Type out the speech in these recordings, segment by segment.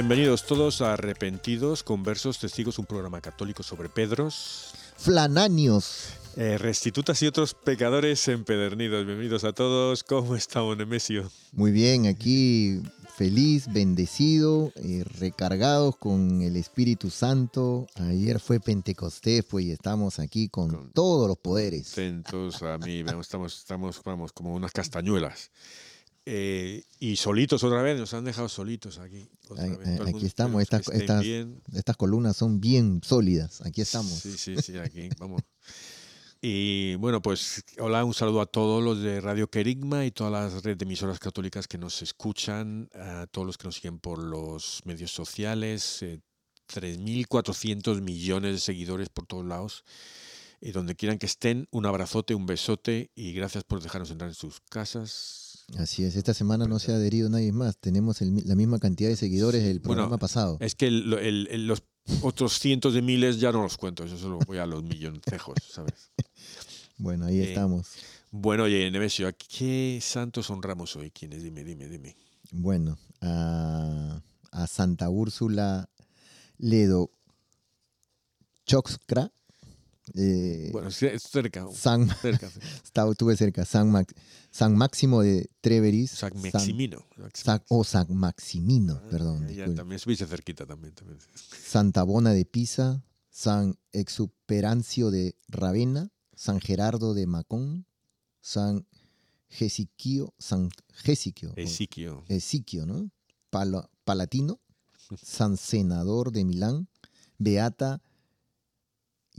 Bienvenidos todos a Arrepentidos, Conversos, Testigos, un programa católico sobre Pedros. Flananios. Eh, restitutas y otros pecadores empedernidos. Bienvenidos a todos. ¿Cómo estamos, Nemesio? Muy bien, aquí feliz, bendecido, eh, recargados con el Espíritu Santo. Ayer fue Pentecostés, pues, y estamos aquí con, todos los poderes. Atentos a mí, estamos, estamos vamos, como unas castañuelas. Eh, y solitos otra vez, nos han dejado solitos aquí. aquí estamos, estas, estas, columnas son bien sólidas, aquí estamos. Sí, sí, sí, aquí, vamos. Y bueno, pues hola, un saludo a todos los de Radio Querigma y todas las redes de emisoras católicas que nos escuchan, a todos los que nos siguen por los medios sociales, 3.400 eh, millones de seguidores por todos lados. Y donde quieran que estén, un abrazote, un besote y gracias por dejarnos entrar en sus casas, Así es, esta semana no se ha adherido nadie más. Tenemos la misma cantidad de seguidores del programa pasado. Es que los otros cientos de miles ya no los cuento, eso solo voy a los milloncejos, ¿sabes? bueno, ahí eh, estamos. Bueno, oye, Nemesio, ¿a qué santos honramos hoy? ¿Quiénes? Dime, dime, dime. Bueno, a, Santa Úrsula Ledo Choxcra eh, bueno, cerca. San, cerca, Estaba, estuve cerca. San, San Máximo de Treveris. San Maximino. o San Maximino, ah, perdón. también estuviste cerquita también, también. Santa Bona de Pisa. San Exuperancio de Ravenna. San Gerardo de Macón. San Gesiquio. San Gesiquio. Esiquio. Esiquio, ¿no? Palatino. San Senador de Milán. Beata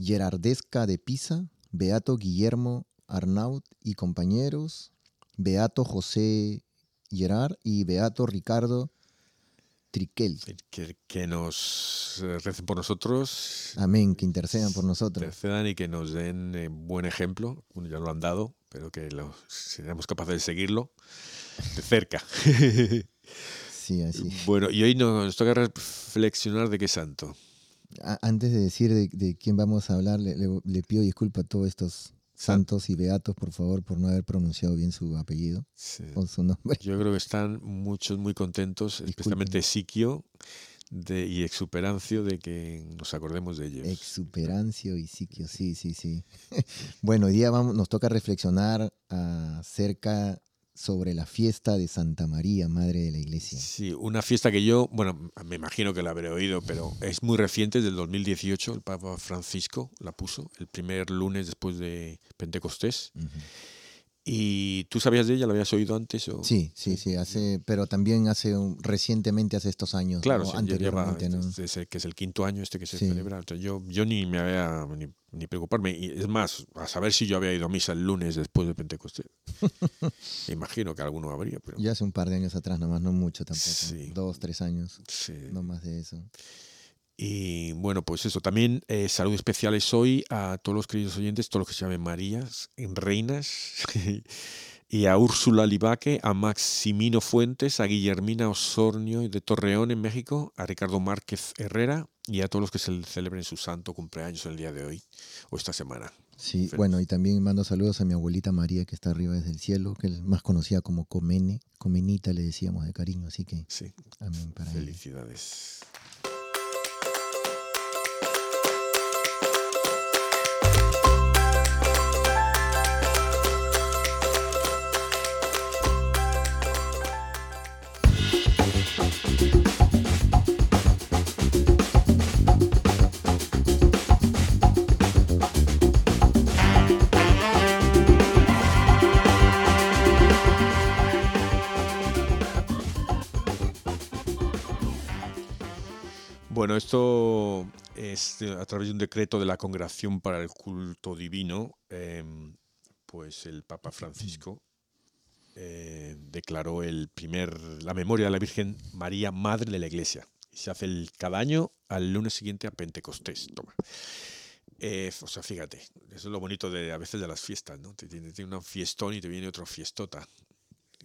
Gerardesca de Pisa, Beato Guillermo Arnaut y compañeros, Beato José Gerard y Beato Ricardo Triquel. Que, nos eh, recen por nosotros. Amén, que intercedan por nosotros. Intercedan y que nos den eh, buen ejemplo. ya lo han dado, pero que lo, seamos capaces de seguirlo de cerca. sí, así. Bueno, y hoy nos toca reflexionar de qué santo antes de decir de, quién vamos a hablar, le, pido disculpas a todos estos santos y beatos, por favor, por no haber pronunciado bien su apellido o su nombre. Yo creo que están muchos muy contentos, especialmente Siquio de, y Exuperancio, de que nos acordemos de ellos. Exuperancio y Siquio, sí, sí, sí. bueno, hoy día vamos, nos toca reflexionar acerca sobre la fiesta de Santa María, Madre de la Iglesia. Sí, una fiesta que yo, bueno, me imagino que la habré oído, pero es muy reciente, es del 2018, el Papa Francisco la puso, el primer lunes después de Pentecostés. ¿Y tú sabías de ella? ¿La habías oído antes? O? Sí, sí, sí, hace, pero también hace recientemente, hace estos años. Claro, anteriormente. que es el quinto año este que se celebra. yo, yo ni me había ni, ni, preocuparme. Y es más, a saber si yo había ido a misa el lunes después de Pentecostés. Imagino que alguno habría. Pero... Ya hace un par de años atrás, nomás, no mucho tampoco. Dos, tres años. No más de eso. Y bueno, pues eso, también eh, saludos especiales hoy a todos los queridos oyentes, todos los que se llamen Marías, en Reinas, y a Úrsula Libaque, a Maximino Fuentes, a Guillermina Osornio de Torreón en México, a Ricardo Márquez Herrera y a todos los que se celebren su santo cumpleaños el día de hoy o esta semana. Sí, bueno, y también mando saludos a mi abuelita María que está arriba desde el cielo, que es más conocida como Comene, Comenita le decíamos de cariño, así que sí. amén para Felicidades. Bueno, esto es a través de un decreto de la Congregación para el Culto Divino, em, pues el Papa Francisco eh, declaró el primer, la memoria de la Virgen María, Madre de la Iglesia. Se hace el, cada año al lunes siguiente a Pentecostés. Toma. Eh, o sea, fíjate, eso es lo bonito de a veces de las fiestas, ¿no? Te tiene, tiene un fiestón y te viene otra fiestota.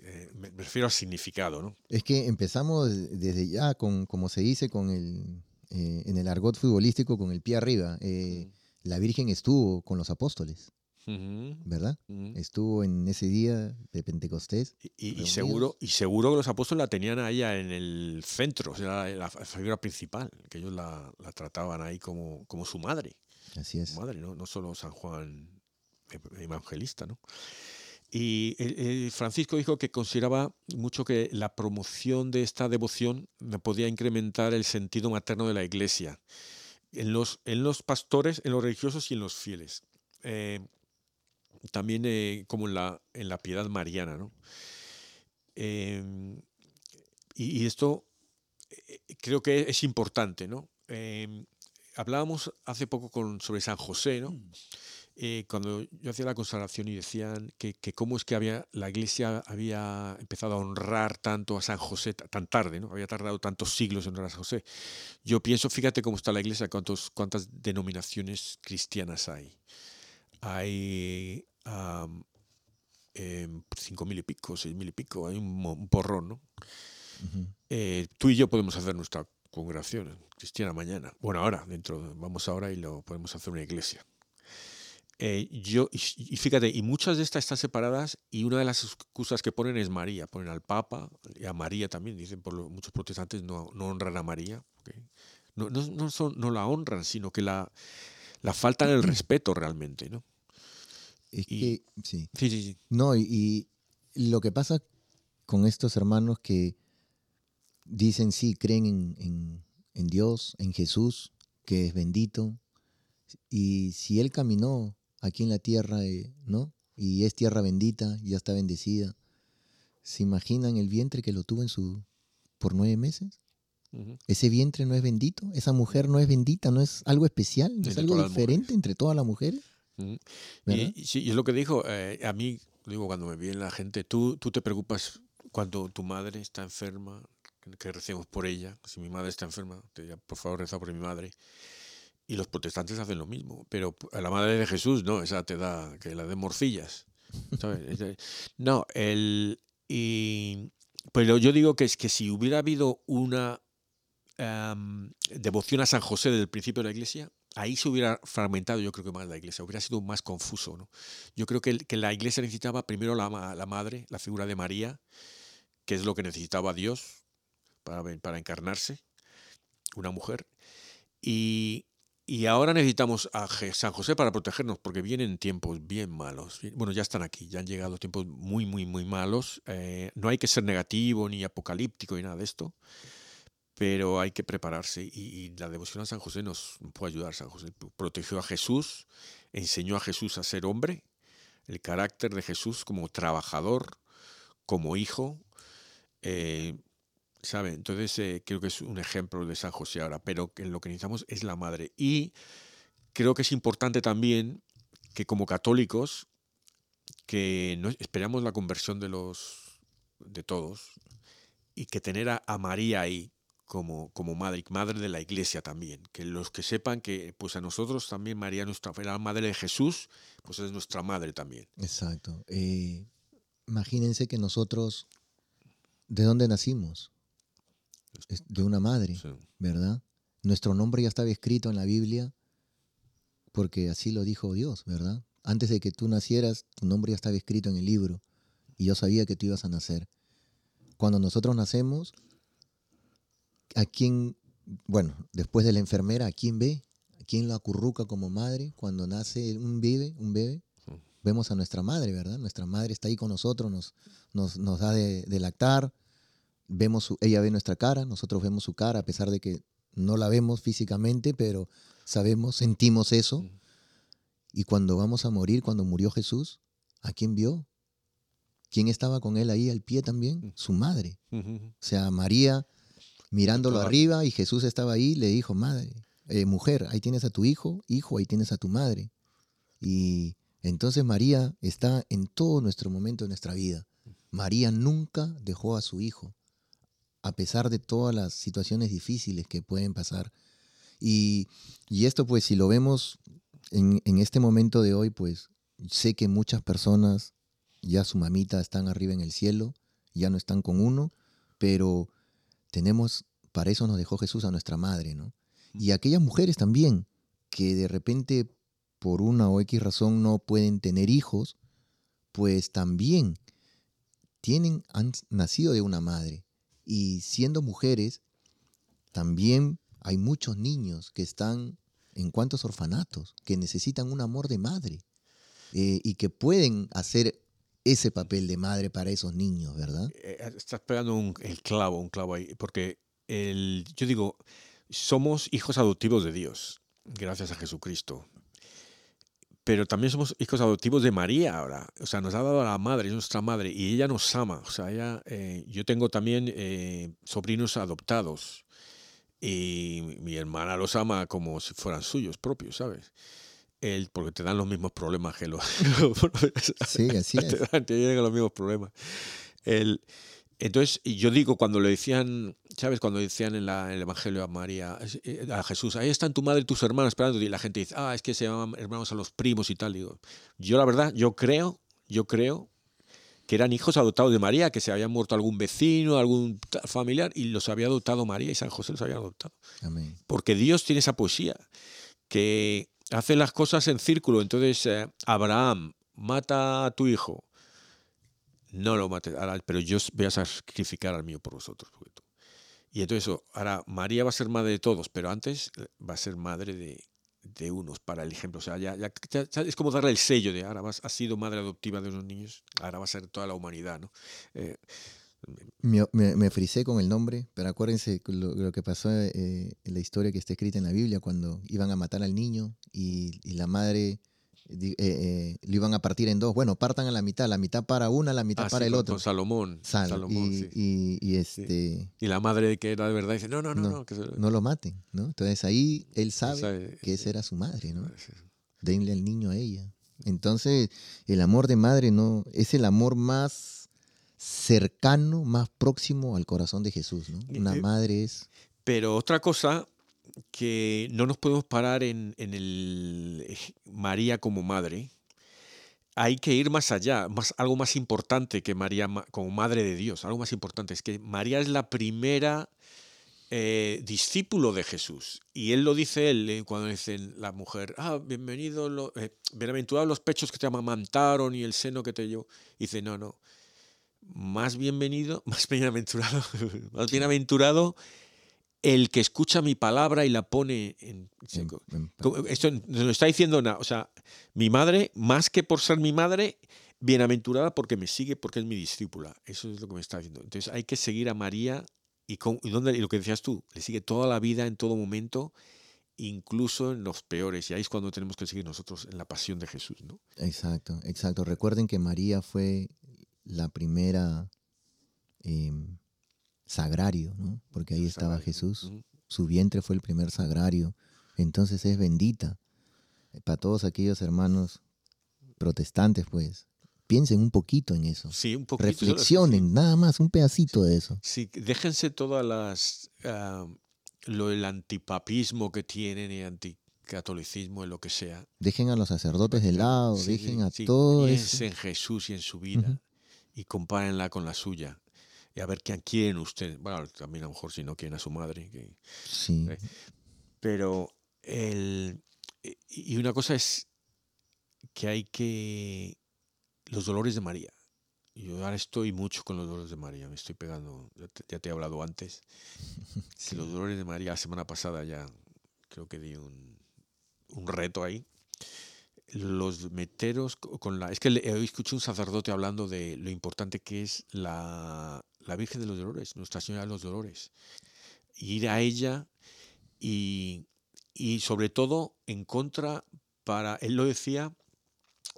Eh, me refiero al significado, ¿no? Es que empezamos desde ya con, como se dice, con el, eh, en el argot futbolístico con el pie arriba. Eh, la Virgen estuvo con los apóstoles, ¿verdad? Estuvo en ese día de Pentecostés. Y, seguro, y seguro que los apóstoles la tenían ahí en el centro, o sea, la, figura principal, que ellos la, trataban ahí como, como su madre. Así es. Su madre, ¿no? no solo San Juan Evangelista, ¿no? Y Francisco dijo que consideraba mucho que la promoción de esta devoción podía incrementar el sentido materno de la iglesia en los, en los pastores, en los religiosos y en los fieles. Eh, también eh, como en la, en la piedad mariana. ¿no? Em, y, esto eh, creo que es importante. ¿no? Em, hablábamos hace poco sobre San José, ¿no? Mm. Eh, cuando yo hacía la consagración y decían que, cómo es que había, la iglesia había empezado a honrar tanto a San José tan tarde, ¿no? había tardado tantos siglos en honrar a San José. Yo pienso, fíjate cómo está la iglesia, cuántos, cuántas denominaciones cristianas hay. Hay em, cinco mil y pico, seis mil y pico, hay un, porrón. ¿no? Eh, tú y yo podemos hacer nuestra congregación cristiana mañana. Bueno, ahora, dentro, vamos ahora y lo podemos hacer una iglesia. Eh, yo, y, fíjate, y muchas de estas están separadas y una de las excusas que ponen es María, ponen al Papa y a María también, dicen por muchos protestantes no, no honran a María, no, no, no, son, no la honran, sino que la, la faltan el respeto realmente, ¿no? Es que, sí. Sí, sí, sí. No, y, lo que pasa con estos hermanos que dicen sí, creen en, en, en Dios, en Jesús, que es bendito, y si Él caminó aquí en la tierra, eh, ¿no? Y es tierra bendita, ya está bendecida. ¿Se imaginan el vientre que lo tuvo en su por nueve meses? Ese vientre no es bendito, esa mujer no es bendita, no es algo especial, no es algo diferente entre todas las mujeres. y, sí, es lo que dijo, eh, a mí, digo, cuando me viene la gente, tú, tú te preocupas cuando tu madre está enferma, que recemos por ella, si mi madre está enferma, te, por favor reza por mi madre. Y los protestantes hacen lo mismo, pero a la madre de Jesús no, esa te da que la de morcillas. no, el y pero yo digo que es que si hubiera habido una devoción a San José desde el principio de la iglesia, ahí se hubiera fragmentado yo creo que más la iglesia, hubiera sido más confuso. ¿no? Yo creo que, que la iglesia necesitaba primero la, la, madre, la figura de María, que es lo que necesitaba Dios para, para encarnarse, una mujer, y, y ahora necesitamos a San José para protegernos, porque vienen tiempos bien malos. Bueno, ya están aquí, ya han llegado tiempos muy, muy, muy malos. Eh, no hay que ser negativo ni apocalíptico ni nada de esto, pero hay que prepararse. Y, la devoción a San José nos puede ayudar. San José protegió a Jesús, enseñó a Jesús a ser hombre, el carácter de Jesús como trabajador, como hijo, eh, ¿sabe? Entonces eh, creo que es un ejemplo de San José ahora, pero que lo que necesitamos es la madre. Y creo que es importante también que como católicos, que esperamos la conversión de los de todos y que tener a, María ahí como, como madre, madre de la iglesia también, que los que sepan que pues a nosotros también María nuestra la madre de Jesús, pues es nuestra madre también. Exacto. Eh, imagínense que nosotros, ¿de dónde nacimos? De una madre, ¿verdad? Nuestro nombre ya estaba escrito en la Biblia porque así lo dijo Dios, ¿verdad? Antes de que tú nacieras, tu nombre ya estaba escrito en el libro y yo sabía que tú ibas a nacer. Cuando nosotros nacemos, ¿a quién, bueno, después de la enfermera, ¿a quién ve? ¿A quién lo acurruca como madre? Cuando nace un bebé, un bebé, vemos a nuestra madre, ¿verdad? Nuestra madre está ahí con nosotros, nos, nos, nos da de, lactar, vemos ella ve nuestra cara, nosotros vemos su cara, a pesar de que no la vemos físicamente, pero sabemos, sentimos eso. Y cuando vamos a morir, cuando murió Jesús, ¿a quién vio? ¿Quién estaba con él ahí al pie también? Su madre. O sea, María mirándolo arriba y Jesús estaba ahí, le dijo, madre, eh, mujer, ahí tienes a tu hijo, hijo, ahí tienes a tu madre. Y entonces María está en todo nuestro momento de nuestra vida. María nunca dejó a su hijo, a pesar de todas las situaciones difíciles que pueden pasar. Y, esto pues si lo vemos en, en este momento de hoy, pues sé que muchas personas ya su mamita están arriba en el cielo, ya no están con uno, pero tenemos, para eso nos dejó Jesús a nuestra madre, ¿no? Y aquellas mujeres también, que de repente por una o X razón no pueden tener hijos, pues también tienen, han nacido de una madre. Y siendo mujeres, también hay muchos niños que están en cuantos orfanatos, que necesitan un amor de madre eh, y que pueden hacer ese papel de madre para esos niños, ¿verdad? Eh, eh, estás pegando un, el clavo, un clavo ahí, porque el, yo digo, somos hijos adoptivos de Dios, gracias a Jesucristo. Pero también somos hijos adoptivos de María ahora. O sea, nos ha dado a la madre, es nuestra madre, y ella nos ama. O sea, ella, eh, yo tengo también sobrinos adoptados. Y mi hermana los ama como si fueran suyos propios, ¿sabes? el, porque te dan los mismos problemas que los... sí, así es. Te, te llegan los mismos problemas. El, entonces, yo digo, cuando le decían, ¿sabes? Cuando decían en, la, el Evangelio a María, eh, a Jesús, ahí están tu madre y tus hermanos esperando, y la gente dice, ah, es que se llaman hermanos a los primos y tal. Digo, yo la verdad, yo creo, yo creo que eran hijos adoptados de María, que se había muerto algún vecino, algún familiar, y los había adoptado María y San José los había adoptado. Amén. Porque Dios tiene esa poesía, que hace las cosas en círculo. Entonces, eh, Abraham, mata a tu hijo. No lo mates, pero yo voy a sacrificar al mío por vosotros. Y entonces, ahora María va a ser madre de todos, pero antes eh, va a ser madre de, de unos para el ejemplo. O sea, ya, es como darle el sello de ahora vas, has sido madre adoptiva de unos niños, ahora va a ser toda la humanidad. ¿no? Eh, me, me, frisé con el nombre, pero acuérdense lo, que pasó eh, en la historia que está escrita en la Biblia, cuando iban a matar al niño y, la madre eh, eh, lo iban a partir en dos. Bueno, partan a la mitad, la mitad para una, la mitad ah, para el otro. Con Salomón. Salomón y, este, y la madre que era de verdad dice, no, no, no, no. No, lo maten, ¿no? Entonces ahí él sabe, que esa era su madre, ¿no? Denle al niño a ella. Entonces, el amor de madre no es el amor más cercano, más próximo al corazón de Jesús. ¿no? Una madre es... Pero otra cosa que no nos podemos parar en, el eh, María como madre, hay que ir más allá, más, algo más importante que María como madre de Dios, algo más importante, es que María es la primera eh, discípulo de Jesús. Y él lo dice él eh, cuando dice la mujer, ah, bienvenido, lo, bienaventurados los pechos que te amamantaron y el seno que te llevó. dice, no, no, más bienvenido, más bienaventurado, más bienaventurado el que escucha mi palabra y la pone en... Esto no está diciendo nada. O sea, mi madre, más que por ser mi madre, bienaventurada porque me sigue, porque es mi discípula. Eso es lo que me está diciendo. Entonces hay que seguir a María y, con, y, y lo que decías tú, le sigue toda la vida, en todo momento, incluso en los peores. Y ahí es cuando tenemos que seguir nosotros en la pasión de Jesús, ¿no? Exacto, exacto. Recuerden que María fue la primera em, sagrario, ¿no? Porque ahí estaba Jesús. Su vientre fue el primer sagrario. Entonces es bendita. Para todos aquellos hermanos protestantes, pues, piensen un poquito en eso. Sí, un poquito. Reflexionen, nada más, un pedacito de eso. Sí, déjense todas las lo del antipapismo que tienen y anticatolicismo en lo que sea. Dejen a los sacerdotes de lado, dejen a todos. Piensen en Jesús y en su vida y compárenla con la suya. Y a ver quién quieren ustedes. Bueno, también a lo mejor si no quieren a su madre. sí. Eh, pero el. Y una cosa es que hay que. Los dolores de María. Yo ahora estoy mucho con los dolores de María, me estoy pegando, ya te, he hablado antes, que los dolores de María, la semana pasada ya creo que di un, reto ahí. Los meteros con la... Es que he escuchado un sacerdote hablando de lo importante que es la, Virgen de los Dolores, Nuestra Señora de los Dolores. Ir a ella y, y sobre todo en contra para... Él lo decía,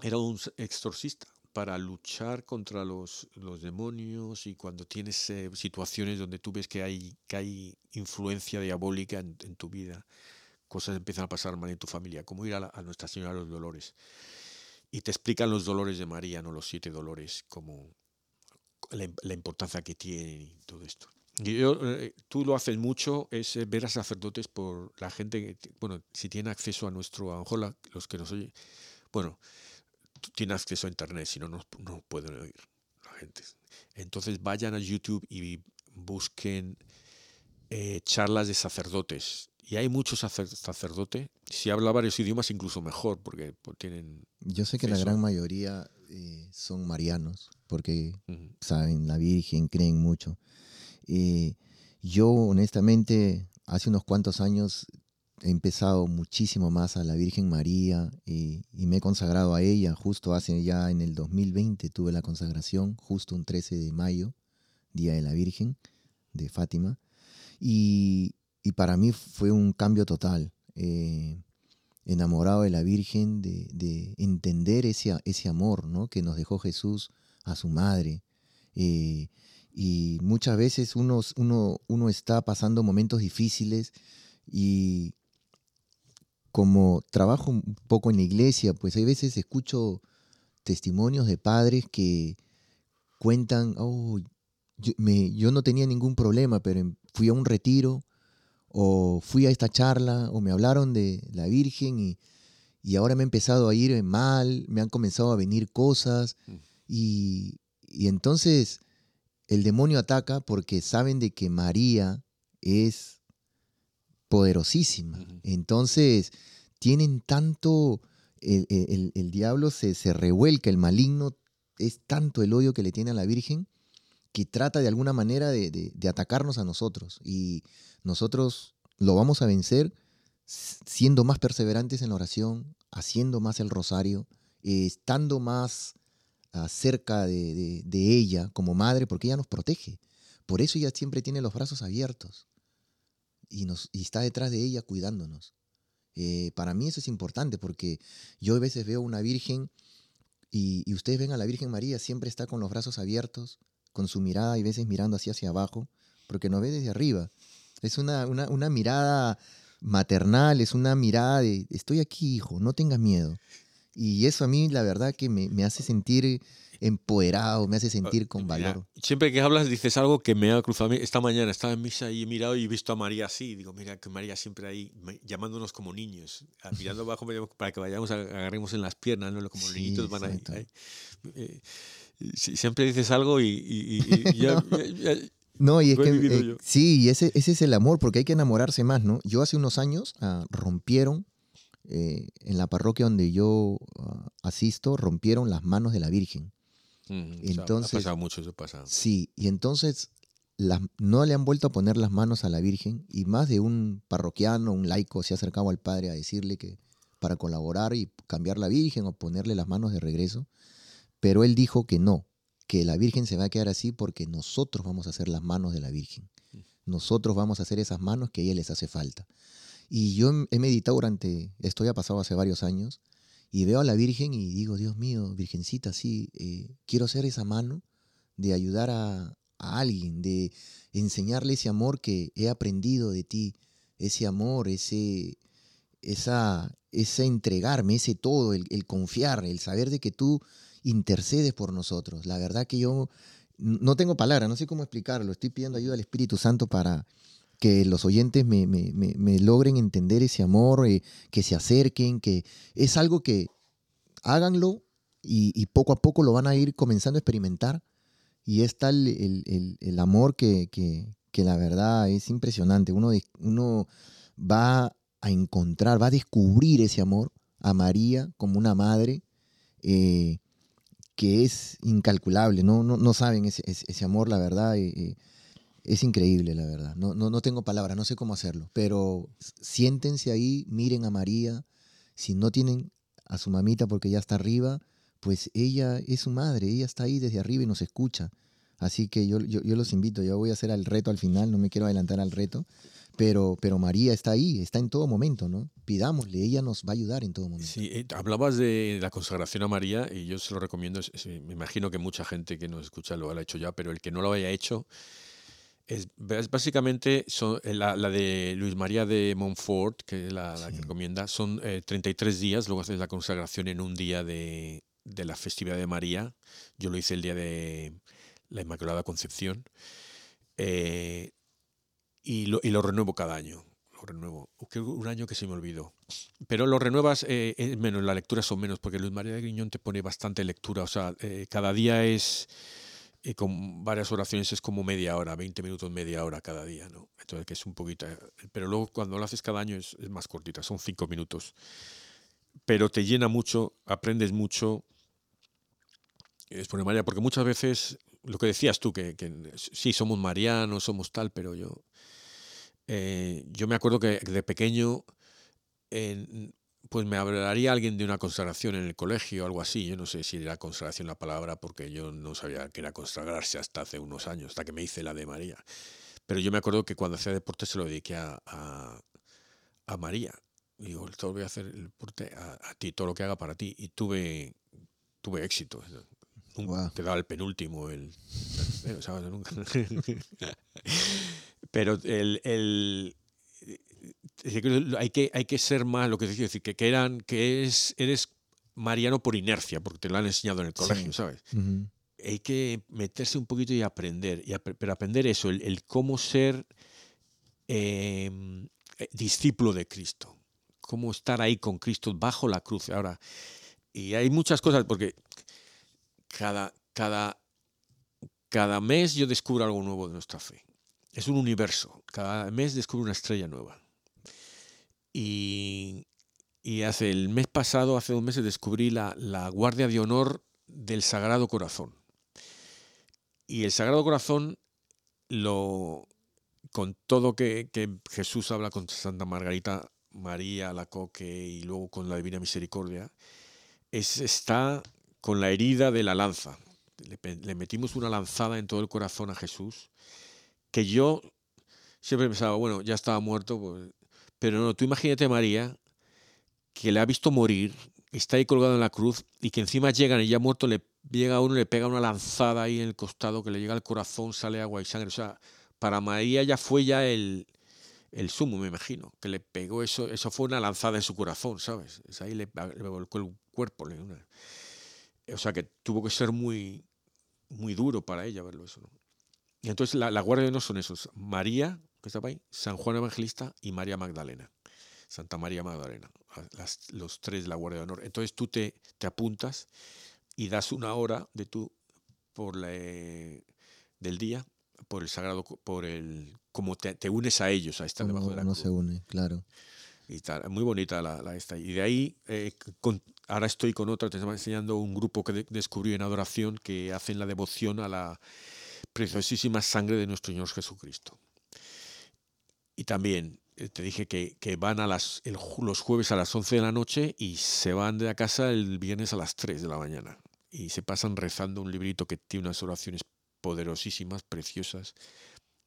era un exorcista para luchar contra los, los demonios y cuando tienes eh, situaciones donde tú ves que hay, que hay influencia diabólica en, tu vida, cosas empiezan a pasar mal en tu familia, como ir a, Nuestra Señora de los Dolores. Y te explican los dolores de María, no los siete dolores, como la, importancia que tienen y todo esto. Y yo, eh, tú lo haces mucho, es eh, ver a sacerdotes por la gente, bueno, si tiene acceso a nuestro, a lo mejor los que nos oyen, bueno, tiene acceso a Internet, si no, no, pueden oír la gente. Entonces vayan a YouTube y busquen eh, charlas de sacerdotes. Y hay muchos sacerdotes. Si habla varios idiomas, incluso mejor, porque pues, tienen. Yo sé que la gran mayoría eh, son marianos, porque saben la Virgen, creen mucho. Eh, yo, honestamente, hace unos cuantos años he empezado muchísimo más a la Virgen María y, me he consagrado a ella. Justo hace ya en el 2020 tuve la consagración, justo un 13 de mayo, Día de la Virgen de Fátima. Y, para mí fue un cambio total. Eh, enamorado de la Virgen, de, entender ese, ese amor ¿no? que nos dejó Jesús a su madre. Eh, y muchas veces uno, uno, uno está pasando momentos difíciles y, como trabajo un poco en la iglesia, pues hay veces escucho testimonios de padres que cuentan, oh, yo, no tenía ningún problema, pero fui a un retiro o fui a esta charla o me hablaron de la Virgen y, ahora me ha empezado a ir mal, me han comenzado a venir cosas mm. y, y entonces el demonio ataca porque saben de que María es poderosísima. Entonces, tienen tanto, el, diablo se, se, revuelca, el maligno es tanto el odio que le tiene a la Virgen que trata de alguna manera de, atacarnos a nosotros. Y nosotros lo vamos a vencer siendo más perseverantes en la oración, haciendo más el rosario, estando más cerca de, de, ella como madre, porque ella nos protege. Por eso ella siempre tiene los brazos abiertos y, nos, y está detrás de ella cuidándonos. Eh, para mí eso es importante porque yo a veces veo una Virgen y, ustedes ven a la Virgen María, siempre está con los brazos abiertos, con su mirada y veces mirando así hacia abajo, porque nos ve desde arriba. Es una, una, una mirada maternal, es una mirada de, estoy aquí, hijo, no tengas miedo. Y eso a mí la verdad que me, me hace sentir empoderado, me hace ah, sentir con valor. siempre que hablas dices algo que me ha cruzado. Esta mañana estaba en misa y he mirado y he visto a María así. Digo, mira que María siempre ahí llamándonos como niños, ah, mirando abajo para que vayamos, agarremos en las piernas, ¿no? como los niñitos van ahí. Eh, siempre dices algo y, ya, No, y es que eh, sí, ese, ese es el amor, porque hay que enamorarse más, ¿no? Yo hace unos años ah, rompieron eh, en la parroquia donde yo asisto, rompieron las manos de la Virgen entonces, ha pasado mucho eso pasa. Sí, y entonces no le han vuelto a poner las manos a la Virgen y más de un parroquiano, un laico se ha acercado al padre a decirle que para colaborar y cambiar la Virgen o ponerle las manos de regreso, pero él dijo que no, que la Virgen se va a quedar así porque nosotros vamos a hacer las manos de la Virgen. Nosotros vamos a hacer esas manos que a ella les hace falta. Y yo he meditado durante, esto ya ha pasado hace varios años, y veo a la Virgen y digo, Dios mío, Virgencita, sí, eh, quiero ser esa mano de ayudar a, alguien, de enseñarle ese amor que he aprendido de ti, ese amor, ese, esa, ese entregarme, ese todo, el, el, confiar, el saber de que tú intercedes por nosotros. La verdad que yo no tengo palabras, no sé cómo explicarlo, estoy pidiendo ayuda al Espíritu Santo para que los oyentes me, logren entender ese amor, eh, que se acerquen, que es algo que háganlo y, poco a poco lo van a ir comenzando a experimentar. Y es tal el, amor que, la verdad es impresionante. Uno, uno va a encontrar, va a descubrir ese amor a María como una madre eh, que es incalculable. No, no, saben ese, ese, amor, la verdad. Eh, es increíble, la verdad. No, no, no tengo palabras, no sé cómo hacerlo. Pero siéntense ahí, miren a María. Si no tienen a su mamita porque ya está arriba, pues ella es su madre, ella está ahí desde arriba y nos escucha. Así que yo, yo, los invito, yo voy a hacer el reto al final, no me quiero adelantar al reto, pero, pero María está ahí, está en todo momento, ¿no? Pidámosle, ella nos va a ayudar en todo momento. Sí, eh, hablabas de la consagración a María y yo se lo recomiendo, me imagino que mucha gente que nos escucha lo ha hecho ya, pero el que no lo haya hecho, es, básicamente son, eh, la, de Luis María de Montfort, que es la, que recomienda, son 33 eh, días, luego haces la consagración en un día de, la festividad de María. Yo lo hice el día de la Inmaculada Concepción. Eh, y, lo, renuevo cada año. Lo renuevo. Un año que se me olvidó. Pero lo renuevas menos, las lecturas son menos, porque Luis María de Griñón te pone bastante lectura. O sea, cada día es y con varias oraciones es como media hora, 20 minutos, media hora cada día, ¿no? Entonces, que es un poquito. Eh, pero luego cuando lo haces cada año es, más cortita, son 5 minutos. Pero te llena mucho, aprendes mucho. Es por María, porque muchas veces, lo que decías tú, que, que sí, somos marianos, somos tal, pero yo. Eh, yo me acuerdo que de pequeño pues me hablaría alguien de una consagración en el colegio algo así. Yo no sé si era consagración la palabra porque yo no sabía que era consagrarse hasta hace unos años, hasta que me hice la de María. Pero yo me acuerdo que cuando hacía deporte se lo dediqué a, a, María. digo, todo voy a hacer el deporte a, ti, todo lo que haga para ti. Y tuve, tuve éxito. Quedaba el penúltimo, el, Pero el, el, hay que, hay que ser más, lo que decía, decir, que, que, eran, que es, eres mariano por inercia, porque te lo han enseñado en el colegio, ¿sabes? Hay que meterse un poquito y aprender, y pero aprender eso, el, cómo ser em, eh, discípulo de Cristo, cómo estar ahí con Cristo bajo la cruz. Ahora, y hay muchas cosas, porque cada, cada, cada mes yo descubro algo nuevo de nuestra fe. Es un universo. Cada mes descubro una estrella nueva. Y, hace el mes pasado, hace dos meses, descubrí la, Guardia de Honor del Sagrado Corazón. Y el Sagrado Corazón, lo, con todo que, Jesús habla con Santa Margarita María, la Coque y luego con la Divina Misericordia, es, está con la herida de la lanza. Le, le, metimos una lanzada en todo el corazón a Jesús, que yo siempre pensaba, bueno, ya estaba muerto, pues pero no, tú imagínate a María, que le ha visto morir, está ahí colgado en la cruz y que encima llegan y ya muerto le llega uno, le pega una lanzada ahí en el costado que le llega al corazón, sale agua y sangre. O sea, para María ya fue ya el, el sumo, me imagino, que le pegó eso, eso fue una lanzada en su corazón, ¿sabes? Es ahí le, volcó el cuerpo. o sea que tuvo que ser muy, muy duro para ella verlo eso. Y entonces la, la guardia no son esos. María, que estaba ahí, San Juan Evangelista y María Magdalena. Santa María Magdalena, los tres de la Guardia de Honor. Entonces tú te, te apuntas y das una hora de tu, por la, del día por el sagrado, por el, como te, unes a ellos, a estar debajo de la no se une, claro. Y tal, muy bonita la, esta. Y de ahí, eh, ahora estoy con otra, te estaba enseñando un grupo que descubrí en adoración que hacen la devoción a la preciosísima sangre de nuestro Señor Jesucristo. Y también eh, te dije que, van a las, los jueves a las 11 de la noche y se van de la casa el viernes a las 3 de la mañana. Y se pasan rezando un librito que tiene unas oraciones poderosísimas, preciosas,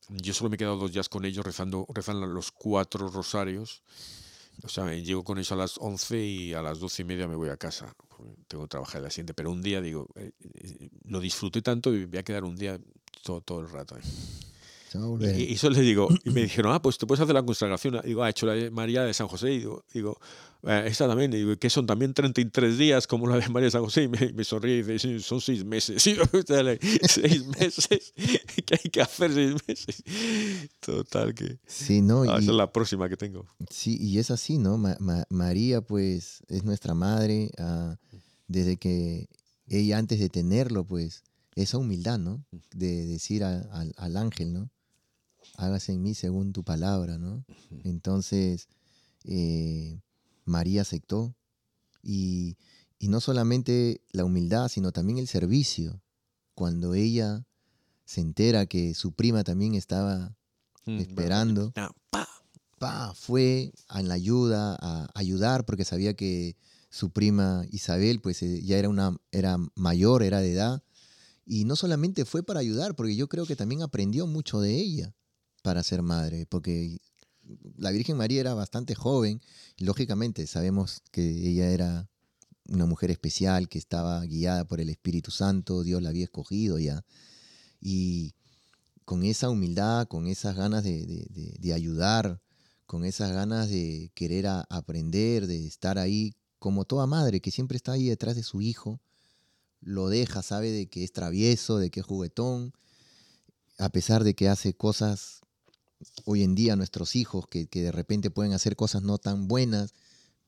yo solo me he quedado dos días con ellos rezando, rezan los cuatro rosarios. O sea, llego con eso a las 11 y a las doce y media me voy a casa. Tengo que trabajar la siguiente. Pero un día digo, eh, eh, lo disfruté tanto y voy a quedar un día todo, todo el rato. Ahí. Y, eso les digo, y me dijeron, ah, pues te puedes hacer la consagración. digo, ha hecho la María de San José. Y digo, digo eh, esta también. Y digo, que son también 33 días como la de María de San José. Y me, me sonríe y dice, son seis meses. Sí, seis meses. ¿Qué hay que hacer seis meses? Total, que. Sí, no. Ah, esa es la próxima que tengo. Sí, y es así, ¿no? María, pues, es nuestra madre. Ah, desde que ella, antes de tenerlo, pues, esa humildad, ¿no? De decir al ángel, ¿no? hágase en mí según tu palabra, ¿no? Entonces, eh, María aceptó y, no solamente la humildad, sino también el servicio. Cuando ella se entera que su prima también estaba mm, esperando, pa, fue a la ayuda, a ayudar, porque sabía que su prima Isabel pues eh, ya era, una, era mayor, era de edad, y no solamente fue para ayudar, porque yo creo que también aprendió mucho de ella para ser madre, porque la Virgen María era bastante joven, y lógicamente sabemos que ella era una mujer especial, que estaba guiada por el Espíritu Santo, Dios la había escogido ya, y con esa humildad, con esas ganas de, ayudar, con esas ganas de querer aprender, de estar ahí, como toda madre que siempre está ahí detrás de su hijo, lo deja, sabe de que es travieso, de que es juguetón, a pesar de que hace cosas hoy en día nuestros hijos que, de repente pueden hacer cosas no tan buenas,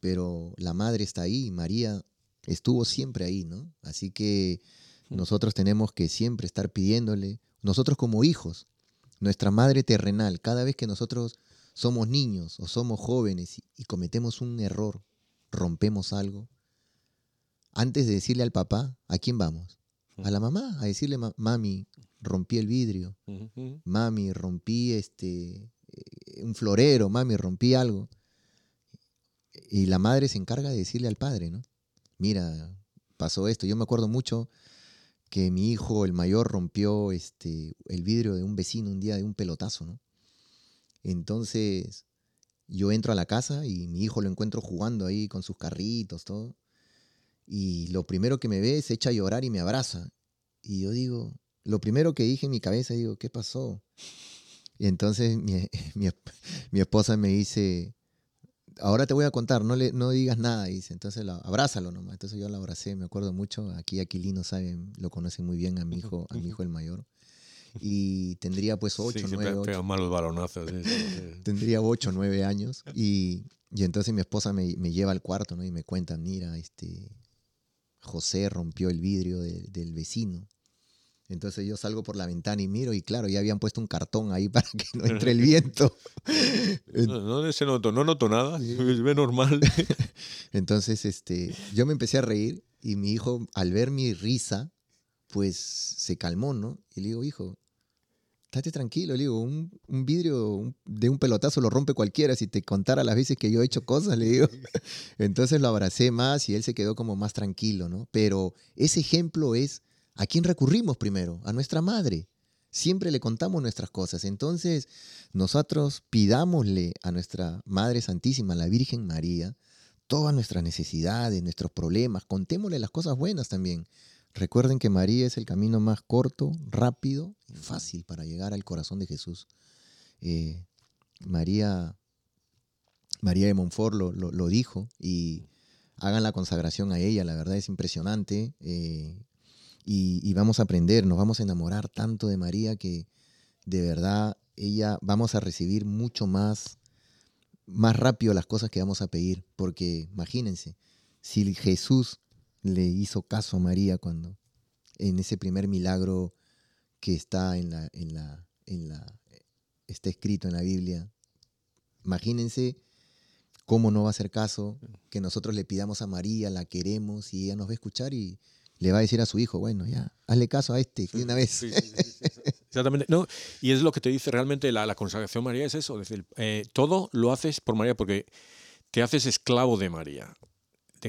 pero la madre está ahí, María estuvo siempre ahí, ¿no? Así que mm. nosotros tenemos que siempre estar pidiéndole, nosotros como hijos, nuestra madre terrenal, cada vez que nosotros somos niños o somos jóvenes y, cometemos un error, rompemos algo, antes de decirle al papá, ¿a quién vamos? A la mamá, a decirle, mami, rompí el vidrio, mami, rompí este, eh, un florero, mami, rompí algo. Y la madre se encarga de decirle al padre, ¿no? Mira, pasó esto. Yo me acuerdo mucho que mi hijo, el mayor, rompió este, el vidrio de un vecino un día de un pelotazo, ¿no? Entonces, yo entro a la casa y mi hijo lo encuentro jugando ahí con sus carritos, todo. Y lo primero que me ve es echa a llorar y me abraza. Y yo digo, lo primero que dije en mi cabeza, digo, ¿qué pasó? Y entonces mi, esposa me dice, ahora te voy a contar, no, le, no digas nada, dice, entonces la, abrázalo nomás. Entonces yo la abracé, me acuerdo mucho, aquí Aquilino saben, lo conocen muy bien a mi hijo, a mi hijo el mayor. Y tendría pues ocho, sí, 9, malos balonazos. tendría ocho, nueve años. Y, y entonces mi esposa me, me, lleva al cuarto ¿no? y me cuenta, mira, este, José rompió el vidrio del vecino entonces yo salgo por la ventana y miro y claro, ya habían puesto un cartón ahí para que no entre el viento. no, no se notó, no noto nada, se ve normal. Entonces este, yo me empecé a reír y mi hijo al ver mi risa, pues se calmó, ¿no? Y le digo, hijo, estate tranquilo, le digo, un, un vidrio de un pelotazo lo rompe cualquiera, si te contara las veces que yo he hecho cosas, le digo. Entonces lo abracé más y él se quedó como más tranquilo, ¿no? Pero ese ejemplo es ¿A quién recurrimos primero? A nuestra madre. Siempre le contamos nuestras cosas. Entonces, nosotros pidámosle a nuestra Madre Santísima, la Virgen María, todas nuestras necesidades, nuestros problemas. Contémosle las cosas buenas también. Recuerden que María es el camino más corto, rápido y fácil para llegar al corazón de Jesús. Eh, María, María de Montfort lo, dijo y hagan la consagración a ella, la verdad es impresionante. Eh, y, vamos a aprender, nos vamos a enamorar tanto de María que de verdad ella vamos a recibir mucho más, más rápido las cosas que vamos a pedir. Porque imagínense, si Jesús le hizo caso a María cuando en ese primer milagro que está en la, en la, en la, está escrito en la Biblia, imagínense cómo no va a hacer caso que nosotros le pidamos a María, la queremos y ella nos va a escuchar y le va a decir a su hijo, bueno, ya, hazle caso a este de una vez. Exactamente. No, y es lo que te dice realmente la, la consagración María, es eso. Es decir, eh, todo lo haces por María porque te haces esclavo de María,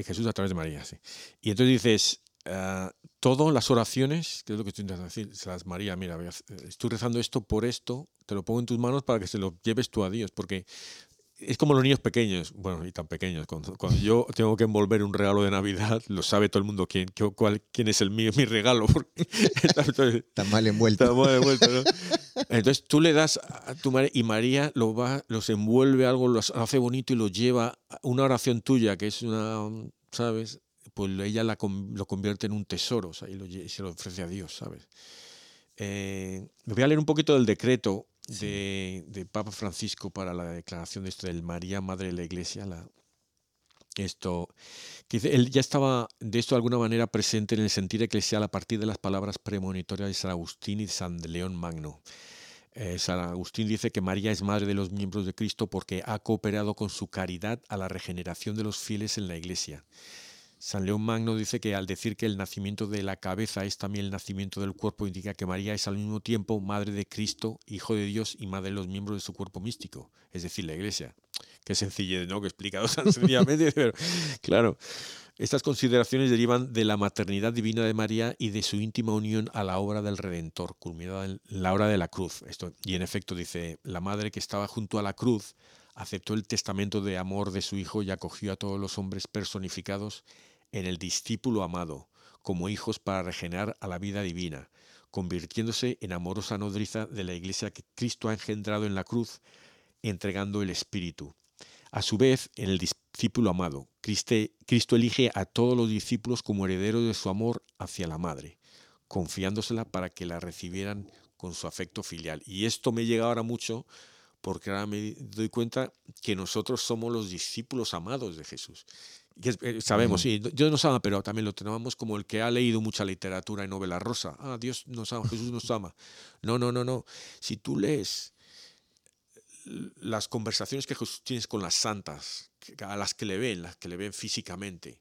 de Jesús a través de María. Sí. Y entonces dices, uh, todas las oraciones, que es lo que estoy intentando decir, se las María, mira, estoy rezando esto por esto, te lo pongo en tus manos para que se lo lleves tú a Dios, porque es como los niños pequeños, bueno, y tan pequeños. Cuando, yo tengo que envolver un regalo de Navidad, lo sabe todo el mundo quién, cuál, quién es el mío, mi regalo. está mal envuelto. Está mal envuelto ¿no? Entonces tú le das a tu madre y María lo va, los envuelve algo, los hace bonito y lo lleva a una oración tuya, que es una, ¿sabes? Pues ella la, lo convierte en un tesoro y, lo, se lo ofrece a Dios, ¿sabes? Eh, voy a leer un poquito del decreto de, Papa Francisco para la declaración de esto del María, Madre de la Iglesia, la, esto, que él ya estaba de esto de alguna manera presente en el sentido eclesial a partir de las palabras premonitorias de San Agustín y San León Magno. Eh, San Agustín dice que María es madre de los miembros de Cristo porque ha cooperado con su caridad a la regeneración de los fieles en la Iglesia. San León Magno dice que al decir que el nacimiento de la cabeza es también el nacimiento del cuerpo, indica que María es al mismo tiempo madre de Cristo, hijo de Dios y madre de los miembros de su cuerpo místico, es decir, la iglesia. Qué sencillez, ¿no? Que explicado tan sencillamente, pero claro. Estas consideraciones derivan de la maternidad divina de María y de su íntima unión a la obra del Redentor, culminada en la hora de la cruz. Esto, y en efecto dice, la madre que estaba junto a la cruz aceptó el testamento de amor de su Hijo y acogió a todos los hombres personificados en el discípulo amado, como hijos para regenerar a la vida divina, convirtiéndose en amorosa nodriza de la Iglesia que Cristo ha engendrado en la cruz, entregando el Espíritu. A su vez, en el discípulo amado, Cristo elige a todos los discípulos como herederos de su amor hacia la Madre, confiándosela para que la recibieran con su afecto filial. Y esto me llega ahora mucho porque ahora me doy cuenta que nosotros somos los discípulos amados de Jesús. Eh, sabemos, sí, Dios nos ama, pero también lo tenemos como el que ha leído mucha literatura y novela rosa. Ah, Dios nos ama, Jesús nos ama. No, no, no, no. Si tú lees las conversaciones que Jesús tienes con las santas, a las que le ven, las que le ven físicamente,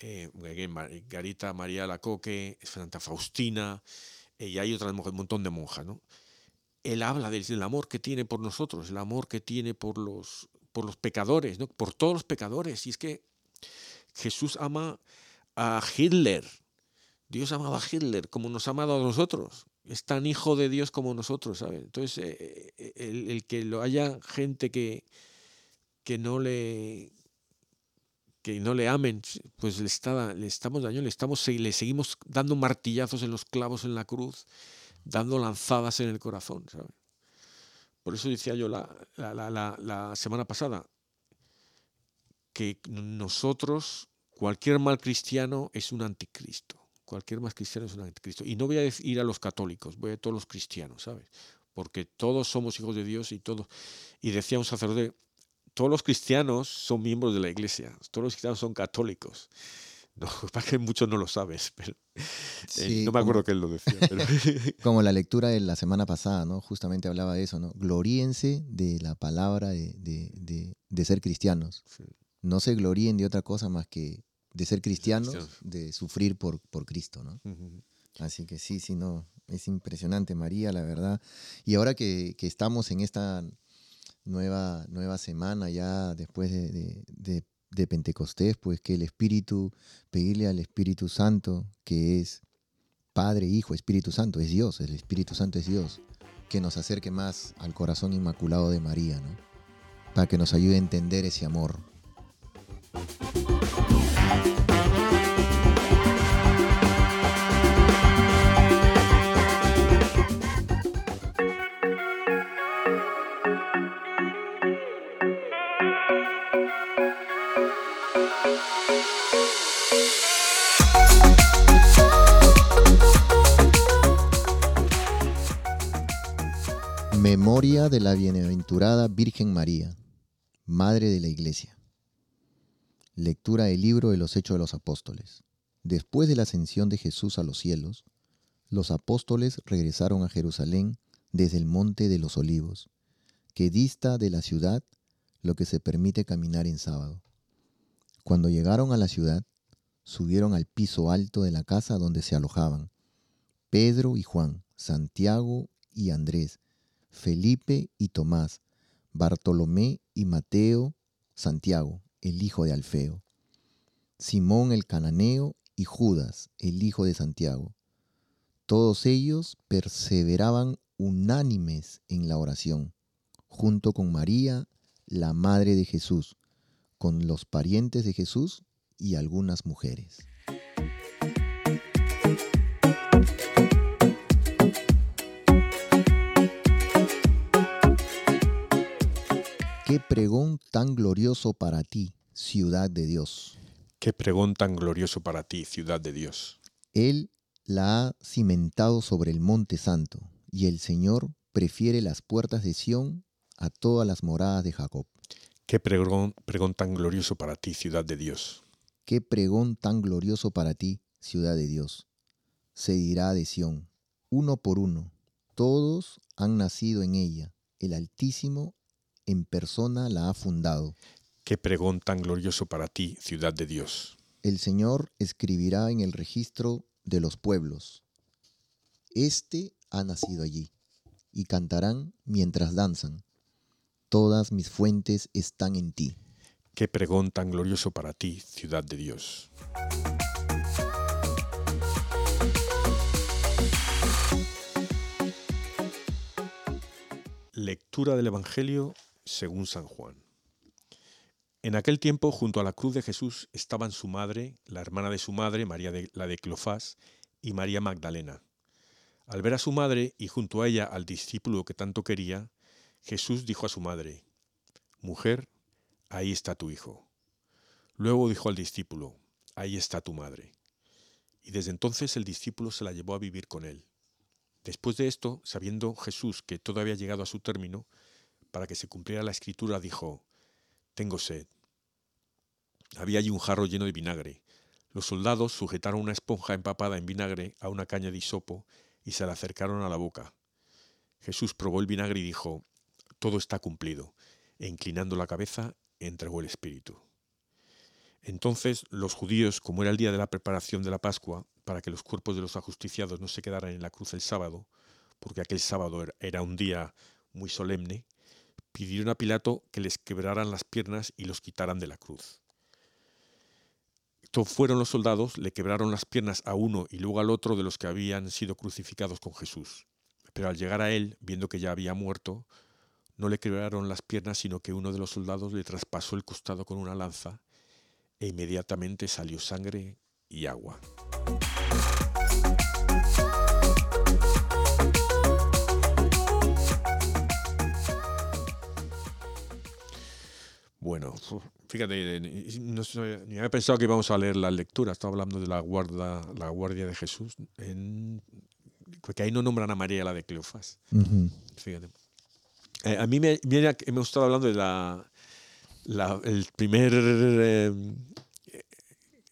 eh, Garita María Lacoque, Santa Faustina, eh, y hay otras mujeres, un montón de monjas, ¿no? él habla del, amor que tiene por nosotros, el amor que tiene por los, por los pecadores, ¿no? por todos los pecadores. Y es que Jesús ama a Hitler. Dios amaba a Hitler como nos ha amado a nosotros. Es tan hijo de Dios como nosotros, ¿sabes? Entonces, eh, eh, el, que lo haya gente que, que no le que no le amen, pues le, está, le estamos dañando, le, estamos, le seguimos dando martillazos en los clavos en la cruz dando lanzadas en el corazón. Por eso decía yo la, la, semana pasada que nosotros, cualquier mal cristiano es un anticristo. Cualquier mal cristiano es un anticristo. Y no voy a ir a los católicos, voy a todos los cristianos, ¿sabes? Porque todos somos hijos de Dios y todos. Y decía un sacerdote, todos los cristianos son miembros de la iglesia, todos los cristianos son católicos. No, para que muchos no lo sabes, pero eh, no me acuerdo que él lo decía. como la lectura de la semana pasada, ¿no? Justamente hablaba de eso, ¿no? Gloríense de la palabra de, de, de, ser cristianos. No se gloríen de otra cosa más que de ser cristianos, de sufrir por, por Cristo, ¿no? Así que sí, sí, no, es impresionante, María, la verdad. Y ahora que, que estamos en esta nueva, nueva semana ya después de, de de Pentecostés, pues que el Espíritu, pedirle al Espíritu Santo, que es Padre, Hijo, Espíritu Santo, es Dios, el Espíritu Santo es Dios, que nos acerque más al corazón inmaculado de María, ¿no? Para que nos ayude a entender ese amor. Memoria de la Bienaventurada Virgen María, Madre de la Iglesia. Lectura del libro de los Hechos de los Apóstoles. Después de la ascensión de Jesús a los cielos, los apóstoles regresaron a Jerusalén desde el Monte de los Olivos, que dista de la ciudad lo que se permite caminar en sábado. Cuando llegaron a la ciudad, subieron al piso alto de la casa donde se alojaban Pedro y Juan, Santiago y Andrés, Felipe y Tomás, Bartolomé y Mateo, Santiago, el hijo de Alfeo, Simón el cananeo y Judas, el hijo de Santiago. Todos ellos perseveraban unánimes en la oración, junto con María, la madre de Jesús, con los parientes de Jesús y algunas mujeres. Qué pregón tan glorioso para ti, ciudad de Dios. Qué pregón tan glorioso para ti, ciudad de Dios. Él la ha cimentado sobre el monte santo, y el Señor prefiere las puertas de Sión a todas las moradas de Jacob. Qué pregón, pregón tan glorioso para ti, ciudad de Dios. Qué pregón tan glorioso para ti, ciudad de Dios. Se dirá de Sión, uno por uno, todos han nacido en ella, el Altísimo en persona la ha fundado. Qué pregón tan glorioso para ti, ciudad de Dios. El Señor escribirá en el registro de los pueblos. Este ha nacido allí, y cantarán mientras danzan. Todas mis fuentes están en ti. Qué pregón tan glorioso para ti, ciudad de Dios. Lectura del Evangelio según San Juan. En aquel tiempo, junto a la cruz de Jesús, estaban su madre, la hermana de su madre, María de, la de Clofás, y María Magdalena. Al ver a su madre y junto a ella al discípulo que tanto quería, Jesús dijo a su madre, Mujer, ahí está tu hijo. Luego dijo al discípulo, Ahí está tu madre. Y desde entonces el discípulo se la llevó a vivir con él. Después de esto, sabiendo Jesús que todo había llegado a su término, para que se cumpliera la escritura, dijo, Tengo sed. Había allí un jarro lleno de vinagre. Los soldados sujetaron una esponja empapada en vinagre a una caña de hisopo y se la acercaron a la boca. Jesús probó el vinagre y dijo, Todo está cumplido, e inclinando la cabeza, entregó el Espíritu. Entonces los judíos, como era el día de la preparación de la Pascua, para que los cuerpos de los ajusticiados no se quedaran en la cruz el sábado, porque aquel sábado era un día muy solemne, pidieron a Pilato que les quebraran las piernas y los quitaran de la cruz fueron los soldados, le quebraron las piernas a uno y luego al otro de los que habían sido crucificados con Jesús. Pero al llegar a él, viendo que ya había muerto, no le quebraron las piernas, sino que uno de los soldados le traspasó el costado con una lanza, e inmediatamente salió sangre y agua. Bueno, fíjate, no ni había pensado que íbamos a leer la lectura. Estaba hablando de la guarda, la guardia de Jesús. porque ahí no nombran a María la de Cleofás. Fíjate. Eh, a mí me, me, hemos estado hablando de la, el primer eh,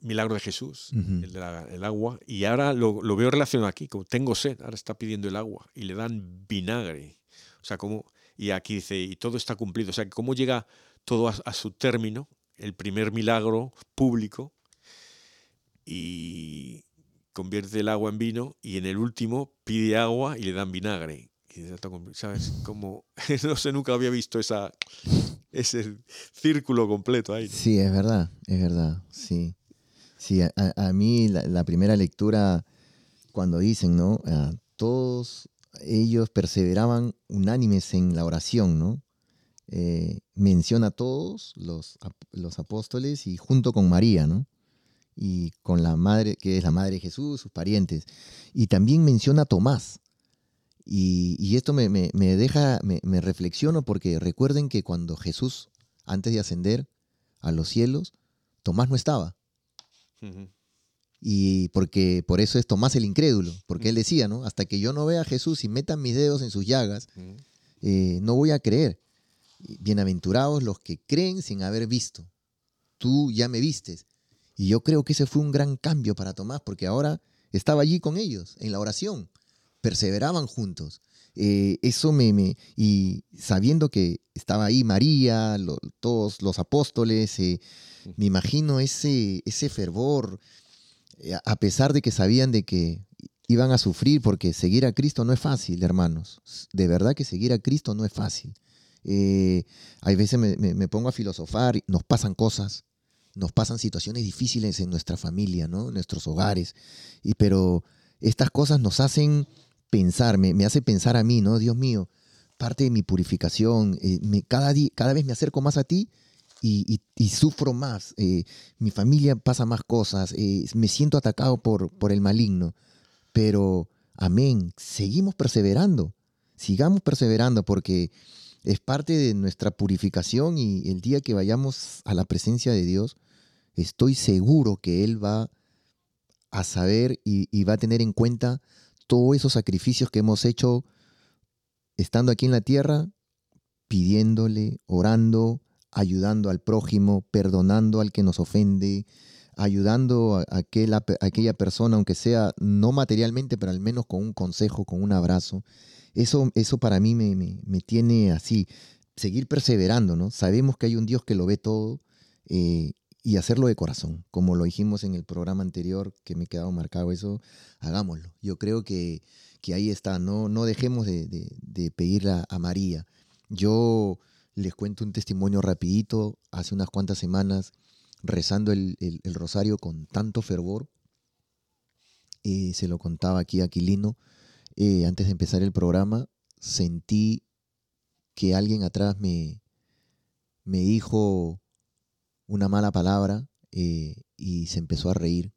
milagro de Jesús, el del agua, y ahora lo, lo, veo relacionado aquí, como tengo sed, ahora está pidiendo el agua y le dan vinagre. O sea, como, y aquí dice, y todo está cumplido. O sea, cómo llega todo a, su término, el primer milagro público, y convierte el agua en vino, y en el último pide agua y le dan vinagre. ¿Sabes? Como, no sé, nunca había visto esa, ese círculo completo ahí. Sí, es verdad, es verdad, sí. Sí, a, mí la, primera lectura, cuando dicen, ¿no? todos ellos perseveraban unánimes en la oración, ¿no? Eh, menciona a todos los, los, apóstoles y junto con María, ¿no? Y con la madre, que es la madre de Jesús, sus parientes. Y también menciona a Tomás. Y, esto me, deja, me, reflexiono porque recuerden que cuando Jesús, antes de ascender a los cielos, Tomás no estaba. Y porque por eso es Tomás el incrédulo, porque él decía, ¿no? Hasta que yo no vea a Jesús y metan mis dedos en sus llagas, eh, no voy a creer. Bienaventurados los que creen sin haber visto. Tú ya me vistes. Y yo creo que ese fue un gran cambio para Tomás, porque ahora estaba allí con ellos, en la oración. Perseveraban juntos. Eh, eso me, me, Y sabiendo que estaba ahí María, todos los apóstoles, eh, me imagino ese, ese fervor, eh, a pesar de que sabían de que iban a sufrir, porque seguir a Cristo no es fácil, hermanos. De verdad que seguir a Cristo no es fácil. Eh, hay veces me, pongo a filosofar, nos pasan cosas, nos pasan situaciones difíciles en nuestra familia, ¿no? En nuestros hogares. Y, pero estas cosas nos hacen pensar, me, me hace pensar a mí, ¿no? Dios mío, parte de mi purificación, eh, cada, día, cada vez me acerco más a ti y, sufro más, eh, mi familia pasa más cosas, eh, me siento atacado por, por el maligno, pero amén, seguimos perseverando, sigamos perseverando porque es parte de nuestra purificación y el día que vayamos a la presencia de Dios, estoy seguro que Él va a saber y, va a tener en cuenta todos esos sacrificios que hemos hecho estando aquí en la tierra, pidiéndole, orando, ayudando al prójimo, perdonando al que nos ofende, ayudando a, aquella persona, aunque sea no materialmente, pero al menos con un consejo, con un abrazo. Eso, eso para mí me, me, tiene así, seguir perseverando, ¿no? Sabemos que hay un Dios que lo ve todo eh, y hacerlo de corazón, como lo dijimos en el programa anterior, que me he quedado marcado eso, hagámoslo. Yo creo que, que ahí está, no, no dejemos de, de, pedirle a, María. Yo les cuento un testimonio rapidito, hace unas cuantas semanas, rezando el, el, rosario con tanto fervor, eh, se lo contaba aquí a Aquilino, eh, antes de empezar el programa, sentí que alguien atrás me, me dijo una mala palabra eh, y se empezó a reír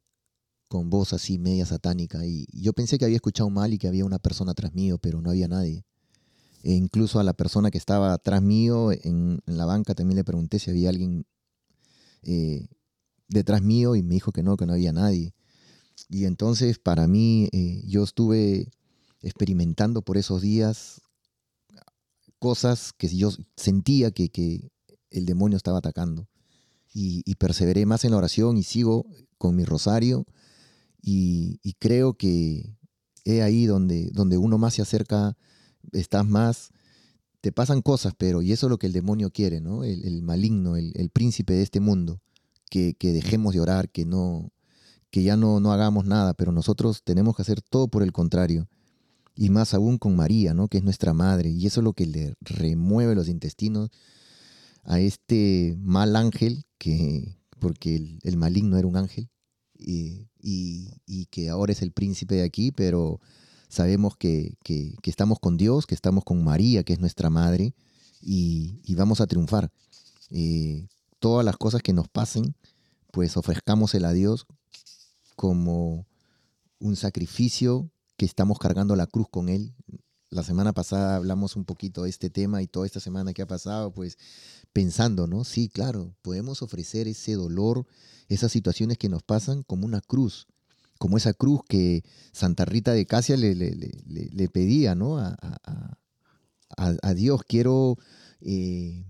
con voz así media satánica. Y yo pensé que había escuchado mal y que había una persona atrás mío, pero no había nadie. E incluso a la persona que estaba atrás mío en, la banca también le pregunté si había alguien eh, detrás mío y me dijo que no, que no había nadie. Y entonces para mí yo estuve experimentando por esos días cosas que yo sentía que, el demonio estaba atacando. Y, perseveré más en la oración y sigo con mi rosario y, creo que es ahí donde, donde uno más se acerca, estás más, te pasan cosas, pero y eso es lo que el demonio quiere, ¿no? El, maligno, el, príncipe de este mundo, que, dejemos de orar, que no que ya no, no hagamos nada, pero nosotros tenemos que hacer todo por el contrario y más aún con María, ¿no? que es nuestra madre, y eso es lo que le remueve los intestinos a este mal ángel, que, porque el, maligno era un ángel, y, que ahora es el príncipe de aquí, pero sabemos que, estamos con Dios, que estamos con María, que es nuestra madre, y, vamos a triunfar. Eh, todas las cosas que nos pasen, pues ofrezcámosela a Dios como un sacrificio que estamos cargando la cruz con Él. La semana pasada hablamos un poquito de este tema y toda esta semana que ha pasado, pues pensando, ¿no? Sí, claro, podemos ofrecer ese dolor, esas situaciones que nos pasan como una cruz, como esa cruz que Santa Rita de Casia le, le, pedía, ¿no? A, a, Dios, quiero, eh,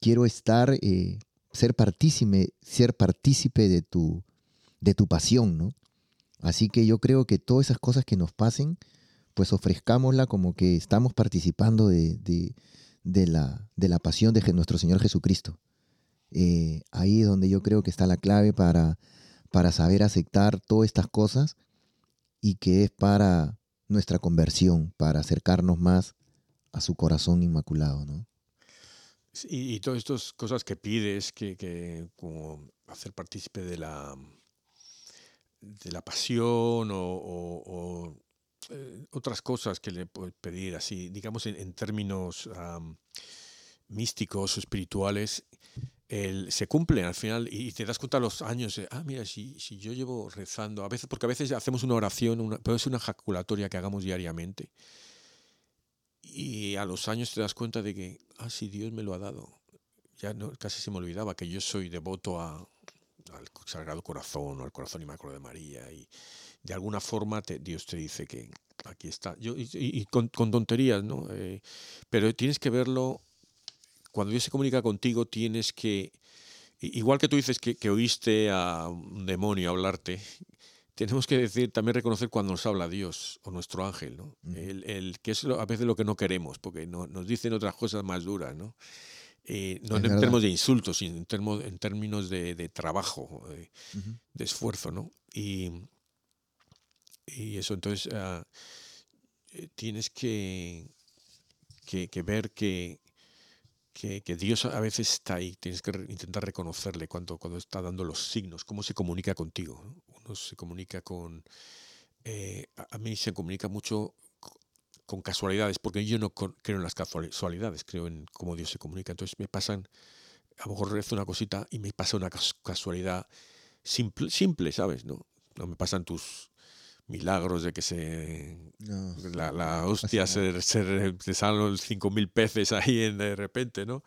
quiero estar, eh, ser partícipe, ser partícipe de tu, de tu pasión, ¿no? Así que yo creo que todas esas cosas que nos pasen, pues ofrezcámosla como que estamos participando de, la, de la, pasión de nuestro Señor Jesucristo. Eh, ahí es donde yo creo que está la clave para, para saber aceptar todas estas cosas y que es para nuestra conversión, para acercarnos más a su corazón inmaculado, ¿no? Y, todas estas cosas que pides, que, que como hacer partícipe de la, de la pasión o, eh, otras cosas que le puedes pedir así, digamos en, términos místicos o espirituales, se cumplen al final y te das cuenta los años, ah, mira, si, si, yo llevo rezando, a veces, porque a veces hacemos una oración, una, pero es una ejaculatoria que hagamos diariamente, y a los años te das cuenta de que, ah, sí, Dios me lo ha dado. Ya no, casi se me olvidaba que yo soy devoto a, al Sagrado Corazón o al Corazón Inmaculado de María y de alguna forma Dios te dice que aquí está. Yo, y, con, tonterías, ¿no? Eh, pero tienes que verlo, cuando Dios se comunica contigo tienes que, igual que tú dices que, oíste a un demonio hablarte, tenemos que decir, también reconocer cuando nos habla Dios o nuestro ángel, ¿no? el, que es a veces lo que no queremos, porque no, nos dicen otras cosas más duras, ¿no? Eh, no en términos de insultos, sino en, en términos de, trabajo, de, esfuerzo, ¿no? Y, y eso, entonces, ah, eh, tienes que, que, ver que, que, Dios a veces está ahí, tienes que intentar reconocerle cuando, cuando está dando los signos, cómo se comunica contigo. Uno se comunica con... Eh, a mí se comunica mucho con casualidades, porque yo no creo en las casualidades, creo en cómo Dios se comunica. Entonces me pasan, a lo mejor rezo una cosita y me pasa una casualidad simple, simple ¿sabes? No, no me pasan tus milagros de que se la, hostia se, se, se salen los 5.000 peces ahí en, de repente, ¿no?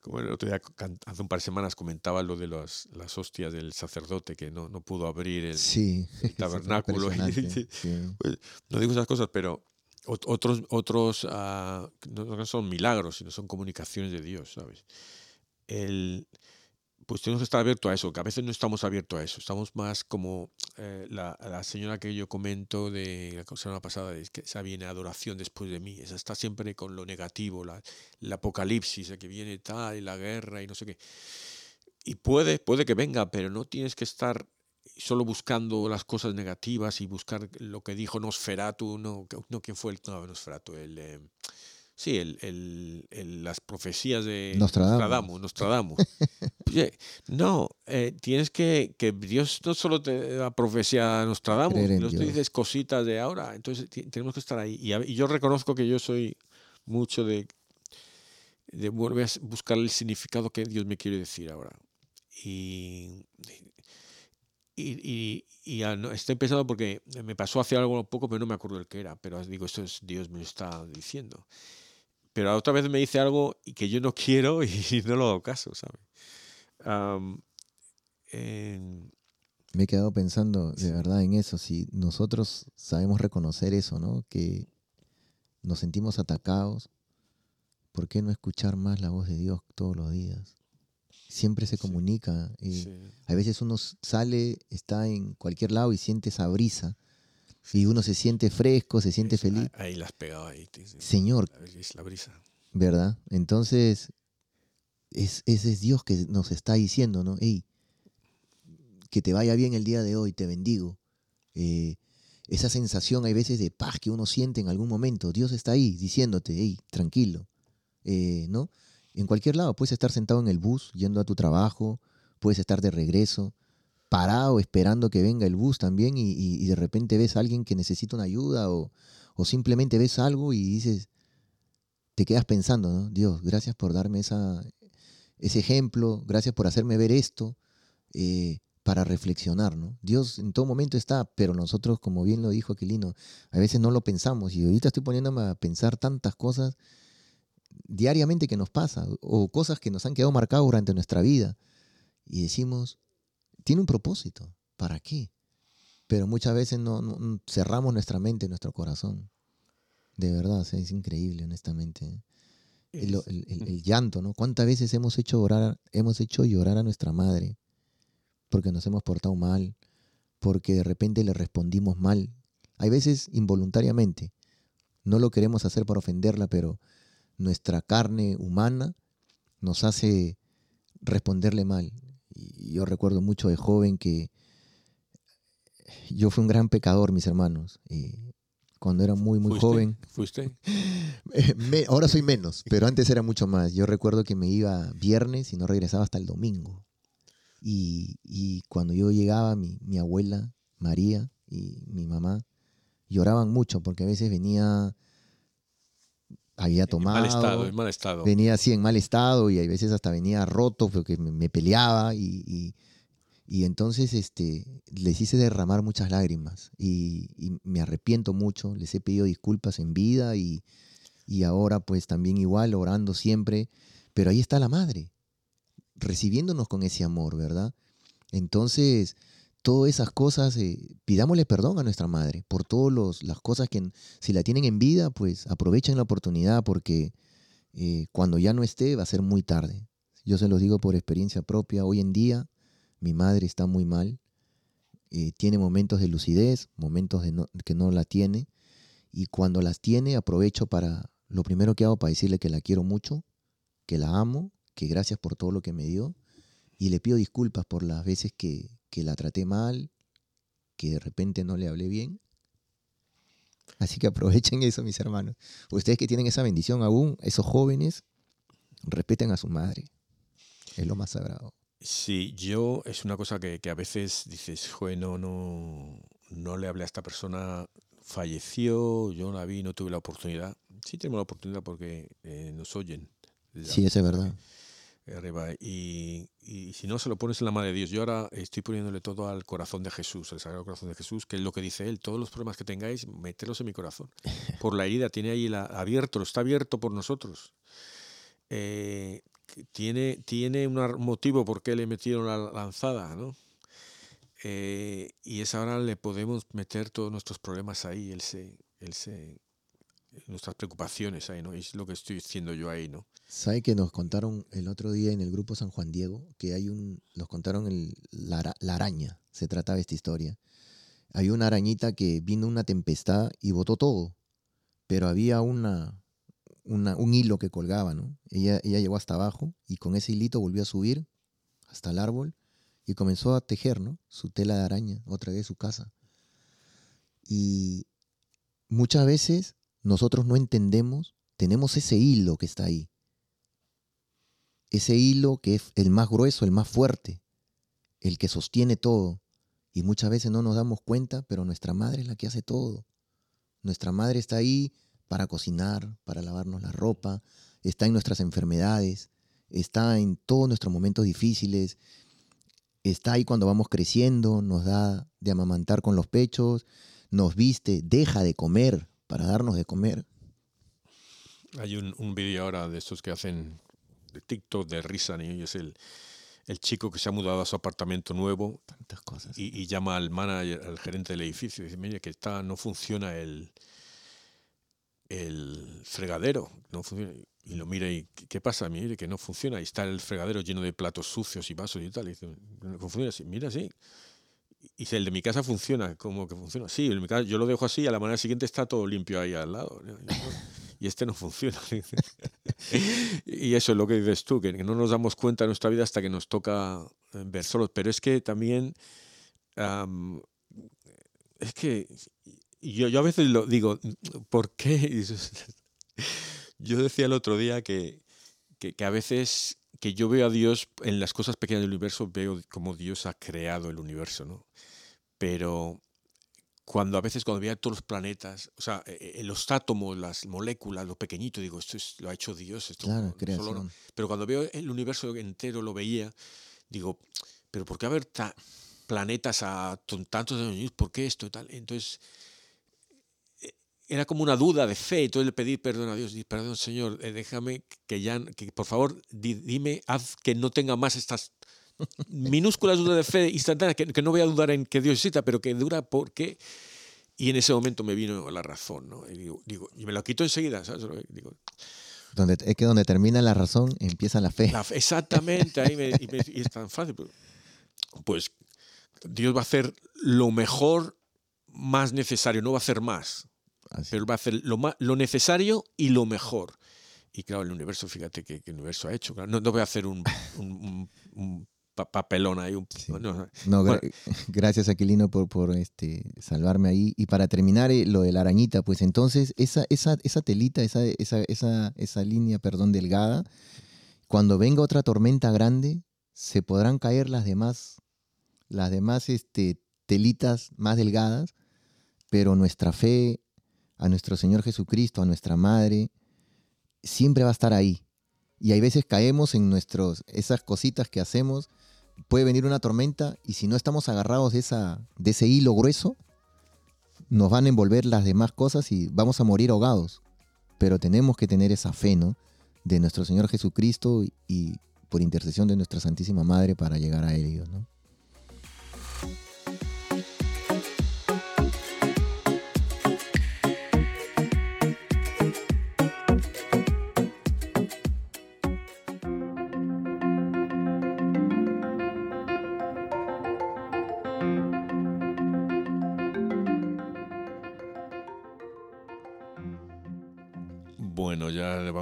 Como el otro día, hace un par de semanas, comentaba lo de las hostias del sacerdote que no, no pudo abrir el, tabernáculo. Pues, no digo esas cosas, pero otros, otros uh, no, son milagros, sino son comunicaciones de Dios, ¿sabes? El, pues tenemos que estar abiertos a eso, que a veces no estamos abiertos a eso, estamos más como eh, la, la, señora que yo comento de la semana pasada, es que esa viene adoración después de mí, esa está siempre con lo negativo, la, el apocalipsis, que viene tal, y la guerra y no sé qué. Y puede, puede que venga, pero no tienes que estar solo buscando las cosas negativas y buscar lo que dijo Nosferatu, no, no ¿quién fue el no, Nosferatu? El... Eh, Sí, el, el, las profecías de Nostradamus. Nostradamus, no, eh, tienes que, que Dios no solo te da profecía a Nostradamus, Dios te dices cositas de ahora, entonces tenemos que estar ahí. Y, yo reconozco que yo soy mucho de, de volver a buscar el significado que Dios me quiere decir ahora. Y, y, y, estoy pensando porque me pasó hace algo poco, pero no me acuerdo el que era, pero digo, esto es Dios me lo está diciendo pero otra vez me dice algo que yo no quiero y no lo hago caso, ¿sabes? Me he quedado pensando de verdad en eso, si nosotros sabemos reconocer eso, ¿no? Que nos sentimos atacados, ¿por qué no escuchar más la voz de Dios todos los días? Siempre se comunica. Y A veces uno sale, está en cualquier lado y siente esa brisa y uno se siente fresco, se siente feliz. Ahí las pegado ahí. Señor. Es la brisa. ¿Verdad? Entonces, es, ese es Dios que nos está diciendo, ¿no? Hey, que te vaya bien el día de hoy, te bendigo. Eh, esa sensación hay veces de paz que uno siente en algún momento. Dios está ahí diciéndote, hey, tranquilo. Eh, ¿No? En cualquier lado, puedes estar sentado en el bus, yendo a tu trabajo, puedes estar de regreso, parado esperando que venga el bus también y, de repente ves a alguien que necesita una ayuda o, simplemente ves algo y dices, te quedas pensando, ¿no? Dios, gracias por darme esa, ese ejemplo, gracias por hacerme ver esto eh, para reflexionar, ¿no? Dios en todo momento está, pero nosotros, como bien lo dijo Aquilino, a veces no lo pensamos y ahorita estoy poniéndome a pensar tantas cosas diariamente que nos pasa o cosas que nos han quedado marcadas durante nuestra vida y decimos, tiene un propósito. ¿Para qué? Pero muchas veces no, cerramos nuestra mente, nuestro corazón. De verdad, es increíble, honestamente. El, llanto, ¿no? ¿Cuántas veces hemos hecho, orar, hemos hecho llorar a nuestra madre porque nos hemos portado mal, porque de repente le respondimos mal? Hay veces involuntariamente. No lo queremos hacer para ofenderla, pero nuestra carne humana nos hace responderle mal yo recuerdo mucho de joven que yo fui un gran pecador, mis hermanos. cuando era muy, muy joven. ¿Fuiste? ahora soy menos, pero antes era mucho más. Yo recuerdo que me iba viernes y no regresaba hasta el domingo. Y, cuando yo llegaba, mi, mi, abuela, María, y mi mamá lloraban mucho porque a veces venía había tomado. En mal estado, en mal estado. Venía así en mal estado y a veces hasta venía roto porque me, peleaba y, y, entonces este, les hice derramar muchas lágrimas y, me arrepiento mucho, les he pedido disculpas en vida y, y ahora pues también igual orando siempre, pero ahí está la madre, recibiéndonos con ese amor, ¿verdad? Entonces, todas esas cosas, eh, pidámosle perdón a nuestra madre por todas las cosas que si la tienen en vida, pues aprovechen la oportunidad porque eh, cuando ya no esté va a ser muy tarde. Yo se los digo por experiencia propia, hoy en día mi madre está muy mal, eh, tiene momentos de lucidez, momentos de que no la tiene, y cuando las tiene aprovecho para, lo primero que hago para decirle que la quiero mucho, que la amo, que gracias por todo lo que me dio, y le pido disculpas por las veces que, que la traté mal, que de repente no le hablé bien. Así que aprovechen eso, mis hermanos. Ustedes que tienen esa bendición aún, esos jóvenes, respeten a su madre. Es lo más sagrado. Sí, yo es una cosa que, a veces dices, joder, no, no, no le hablé a esta persona, falleció, yo la vi, no tuve la oportunidad. Sí tenemos la oportunidad porque eh, nos oyen. Sí, eso es verdad. Arriba. Y, y, si no, se lo pones en la mano de Dios. Yo ahora estoy poniéndole todo al corazón de Jesús, al Sagrado Corazón de Jesús, que es lo que dice Él. Todos los problemas que tengáis, meterlos en mi corazón. Por la herida, tiene ahí la, abierto, está abierto por nosotros. Eh, tiene, tiene un motivo por qué le metieron la lanzada, ¿no? Eh, y es ahora le podemos meter todos nuestros problemas ahí, él se, él se, nuestras preocupaciones ahí, ¿no? Es lo que estoy diciendo yo ahí, ¿no? ¿Sabe que nos contaron el otro día en el grupo San Juan Diego que hay un, nos contaron el, la, araña, se trataba esta historia. Hay una arañita que vino una tempestad y botó todo, pero había una, un hilo que colgaba, ¿no? Ella, ella llegó hasta abajo y con ese hilito volvió a subir hasta el árbol y comenzó a tejer, ¿no? Su tela de araña, otra vez su casa. Y muchas veces nosotros no entendemos, tenemos ese hilo que está ahí. Ese hilo que es el más grueso, el más fuerte, el que sostiene todo. Y muchas veces no nos damos cuenta, pero nuestra madre es la que hace todo. Nuestra madre está ahí para cocinar, para lavarnos la ropa, está en nuestras enfermedades, está en todos nuestros momentos difíciles, está ahí cuando vamos creciendo, nos da de amamantar con los pechos, nos viste, deja de comer para darnos de comer. Hay un, un vídeo ahora de estos que hacen de TikTok de risa, y es el, el chico que se ha mudado a su apartamento nuevo Tantas cosas. Y, llama al manager, al gerente del edificio, y dice, mire, que está, no funciona el, el fregadero, no funciona. Y lo mira y, ¿qué pasa? Mire, que no funciona. Y está el fregadero lleno de platos sucios y vasos y tal. Y dice, no funciona. Mira, sí. Y dice, el de mi casa funciona. ¿Cómo que funciona? Sí, en mi casa, yo lo dejo así y a la manera siguiente está todo limpio ahí al lado. Y este no funciona. y eso es lo que dices tú, que no nos damos cuenta en nuestra vida hasta que nos toca eh, ver solos. Pero es que también... es que yo, yo a veces lo digo, ¿por qué? Yo decía el otro día que, que, a veces que yo veo a Dios en las cosas pequeñas del universo, veo como Dios ha creado el universo, ¿no? Pero cuando a veces cuando veo todos los planetas, o sea, e, e, los átomos, las moléculas, lo pequeñito, digo, esto es, lo ha hecho Dios. Esto claro, pero cuando veo el universo entero, lo veía, digo, pero ¿por qué haber planetas a tantos años? ¿Por qué esto y tal? Entonces era como una duda de fe, entonces le pedí perdón a Dios, y perdón Señor, eh, déjame que ya, que por favor dime, haz que no tenga más estas minúsculas dudas de fe instantáneas, que, no voy a dudar en que Dios exista, pero que dura porque... Y en ese momento me vino la razón, ¿no? Y, digo, y me lo quito enseguida, ¿sabes? Digo, donde, es que donde termina la razón empieza la fe. exactamente, ahí me, y, es tan fácil. Pues, pues Dios va a hacer lo mejor más necesario, no va a hacer más. Pero va a hacer lo, lo necesario y lo mejor. Y claro, el universo, fíjate que, el universo ha hecho. No, no voy a hacer un, un, papelón ahí. no, gracias Aquilino por, por este, salvarme ahí. Y para terminar eh, lo de la arañita, pues entonces esa, esa, esa telita, esa, esa, esa, esa línea, perdón, delgada, cuando venga otra tormenta grande, se podrán caer las demás, las demás este, telitas más delgadas, pero nuestra fe a nuestro Señor Jesucristo, a nuestra Madre, siempre va a estar ahí. Y hay veces caemos en nuestros, esas cositas que hacemos. Puede venir una tormenta y si no estamos agarrados de, esa, de ese hilo grueso, nos van a envolver las demás cosas y vamos a morir ahogados. Pero tenemos que tener esa fe, ¿no? De nuestro Señor Jesucristo y por intercesión de nuestra Santísima Madre para llegar a ¿no?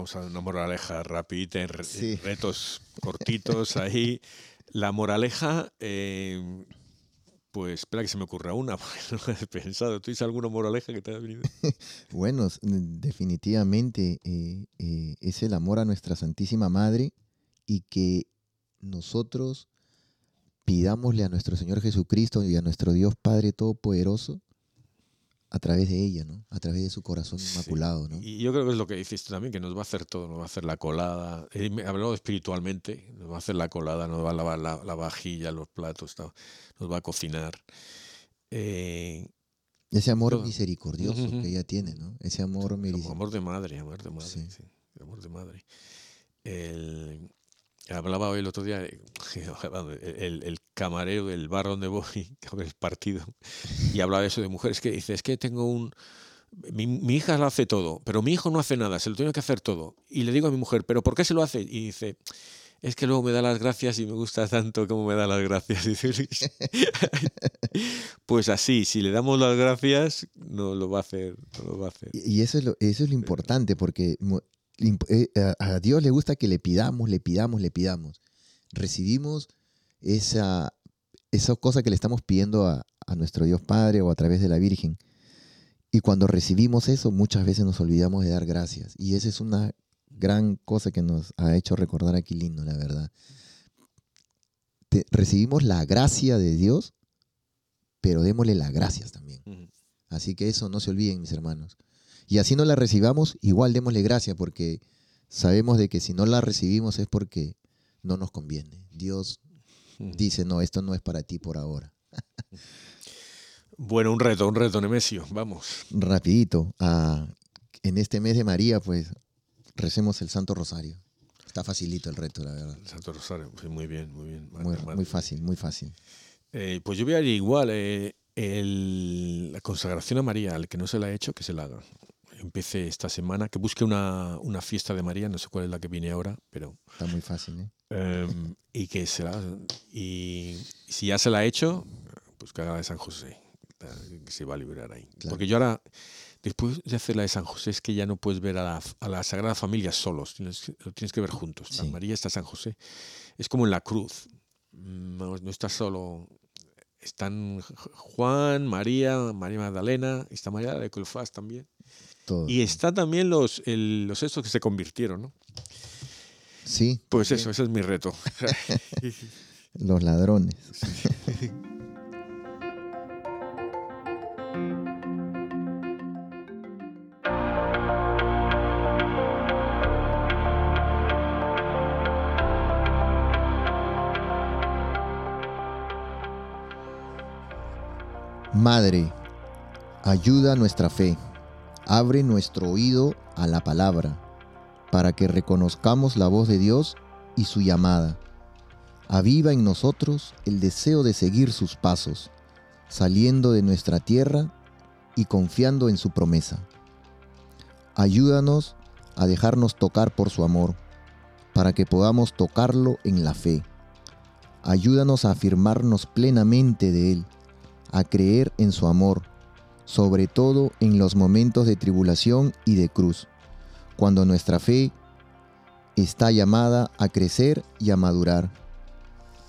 Vamos a una moraleja rapidita, en retos cortitos ahí. La moraleja, eh, Pues espera que se me ocurra una, porque no he pensado. ¿Tú dices alguna moraleja que te ha venido? bueno, definitivamente eh, eh, es el amor a nuestra Santísima Madre y que nosotros pidámosle a nuestro Señor Jesucristo y a nuestro Dios Padre Todopoderoso a través de ella, ¿no? A través de su corazón inmaculado, ¿no? Y yo creo que es lo que dices tú también, que nos va a hacer todo, nos va a hacer la colada. He hablado espiritualmente, nos va a hacer la colada, nos va a lavar la, vajilla, los platos, nos va a cocinar. Eh, ese amor misericordioso que ella tiene, ¿no? Ese amor misericordioso. Amor de madre, amor de madre, sí. amor de madre. El, Hablaba hoy el otro día el, camarero del bar donde voy, el partido, y hablaba de eso de mujeres que dice, es que tengo un... Mi, hija lo hace todo, pero mi hijo no hace nada, se lo tiene que hacer todo. Y le digo a mi mujer, ¿pero por qué se lo hace? Y dice, es que luego me da las gracias y me gusta tanto como me da las gracias. pues así, si le damos las gracias, no lo va a hacer. No lo va a hacer. Y eso es lo, eso es lo importante, porque a Dios le gusta que le pidamos, le pidamos, le pidamos. Recibimos esa, esa cosa que le estamos pidiendo a, nuestro Dios Padre o a través de la Virgen. Y cuando recibimos eso, muchas veces nos olvidamos de dar gracias. Y esa es una gran cosa que nos ha hecho recordar aquí lindo, la verdad. recibimos la gracia de Dios, pero démosle las gracias también. Así que eso no se olviden, mis hermanos. Y así no la recibamos, igual démosle gracia porque sabemos de que si no la recibimos es porque no nos conviene. Dios dice, no, esto no es para ti por ahora. bueno, un reto, un reto, Nemesio, vamos. Rapidito, ah, en este mes de María, pues recemos el Santo Rosario. Está facilito el reto, la verdad. El Santo Rosario, muy bien, muy bien. Muy, fácil, muy fácil. Eh, pues yo voy a ir igual, eh, la consagración a María, al que no se la ha hecho, que se la haga empiece esta semana, que busque una, una, fiesta de María, no sé cuál es la que viene ahora, pero... Está muy fácil, ¿eh? Em, y que se la, y si ya se la ha hecho, pues que haga la de San José, que se va a liberar ahí. Porque yo ahora, después de hacer la de San José, es que ya no puedes ver a la, a la Sagrada Familia solos, tienes, lo tienes que ver juntos. María está San José. Es como en la cruz, no, no está solo están Juan, María, María Magdalena, está María de Cleofás también. Y está también los, los estos que se convirtieron, ¿no? Sí. Pues eso, ese es mi reto. los ladrones. Madre, ayuda nuestra fe Abre nuestro oído a la palabra, para que reconozcamos la voz de Dios y su llamada. Aviva en nosotros el deseo de seguir sus pasos, saliendo de nuestra tierra y confiando en su promesa. Ayúdanos a dejarnos tocar por su amor, para que podamos tocarlo en la fe. Ayúdanos a afirmarnos plenamente de Él, a creer en su amor, sobre todo en los momentos de tribulación y de cruz, cuando nuestra fe está llamada a crecer y a madurar.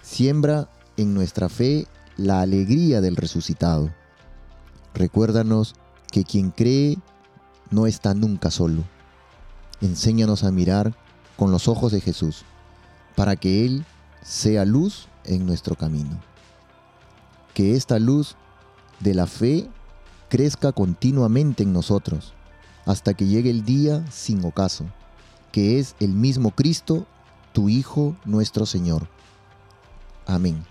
Siembra en nuestra fe la alegría del resucitado. Recuérdanos que quien cree no está nunca solo. Enséñanos a mirar con los ojos de Jesús, para que Él sea luz en nuestro camino. Que esta luz de la fe crezca continuamente en nosotros, hasta que llegue el día sin ocaso, que es el mismo Cristo, tu Hijo nuestro Señor. Amén.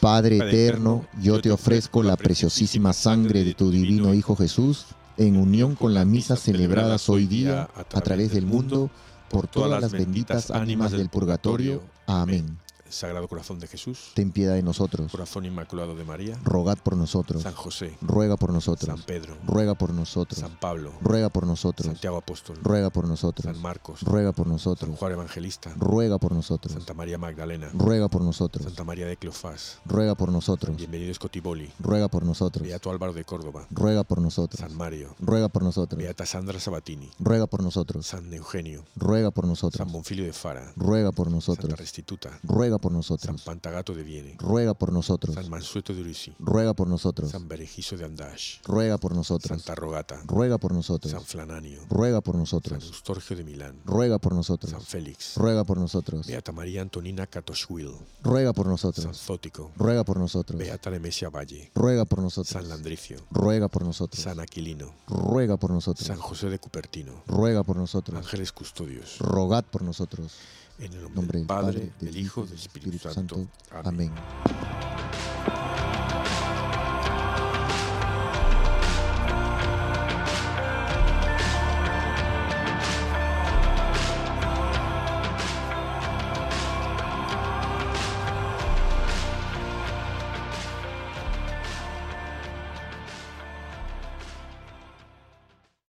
Padre eterno, yo te ofrezco la preciosísima sangre de tu divino Hijo Jesús, en unión con la misa celebrada hoy día a través del mundo, por todas las benditas ánimas del purgatorio. Amén. Sagrado Corazón de Jesús, ten piedad de nosotros. Corazón Inmaculado de María, rogad por nosotros. San José, ruega por nosotros. San Pedro, ruega por nosotros. San Pablo, ruega por nosotros. Santiago Apóstol, ruega por nosotros. San Marcos, ruega por nosotros. San Juan Evangelista, ruega por nosotros. Santa María Magdalena, ruega por nosotros. Santa María de Cleofás, ruega por nosotros. Bienvenido Escotiboli, ruega por nosotros. Beato Álvaro de Córdoba, ruega por nosotros. San Mario, ruega por nosotros. Beata Sandra Sabatini, ruega por nosotros. San Eugenio, ruega por nosotros. San Bonfilio de Fara, ruega por nosotros. Santa Restituta, ruega por por nosotros. San Pantagato de Viene. Ruega por nosotros. San Mansueto de Urisi. Ruega por nosotros. San Berejizo de Andash. Ruega por nosotros. Santa Rogata. Ruega por nosotros. San Flananio. Ruega por nosotros. San Eustorgio de Milán. Ruega por nosotros. San Félix. Ruega por nosotros. Beata María Antonina Catoshwil. Ruega por nosotros. San Zótico. Ruega por nosotros. Beata Nemesia Valle. Ruega por nosotros. San Landricio. Ruega por nosotros. San Aquilino. Ruega por nosotros. San José de Cupertino. Ruega por nosotros. Ángeles custodios. Rogad por nosotros. En el nombre, del, Padre, del del Hijo, del Espíritu, Santo. Amén.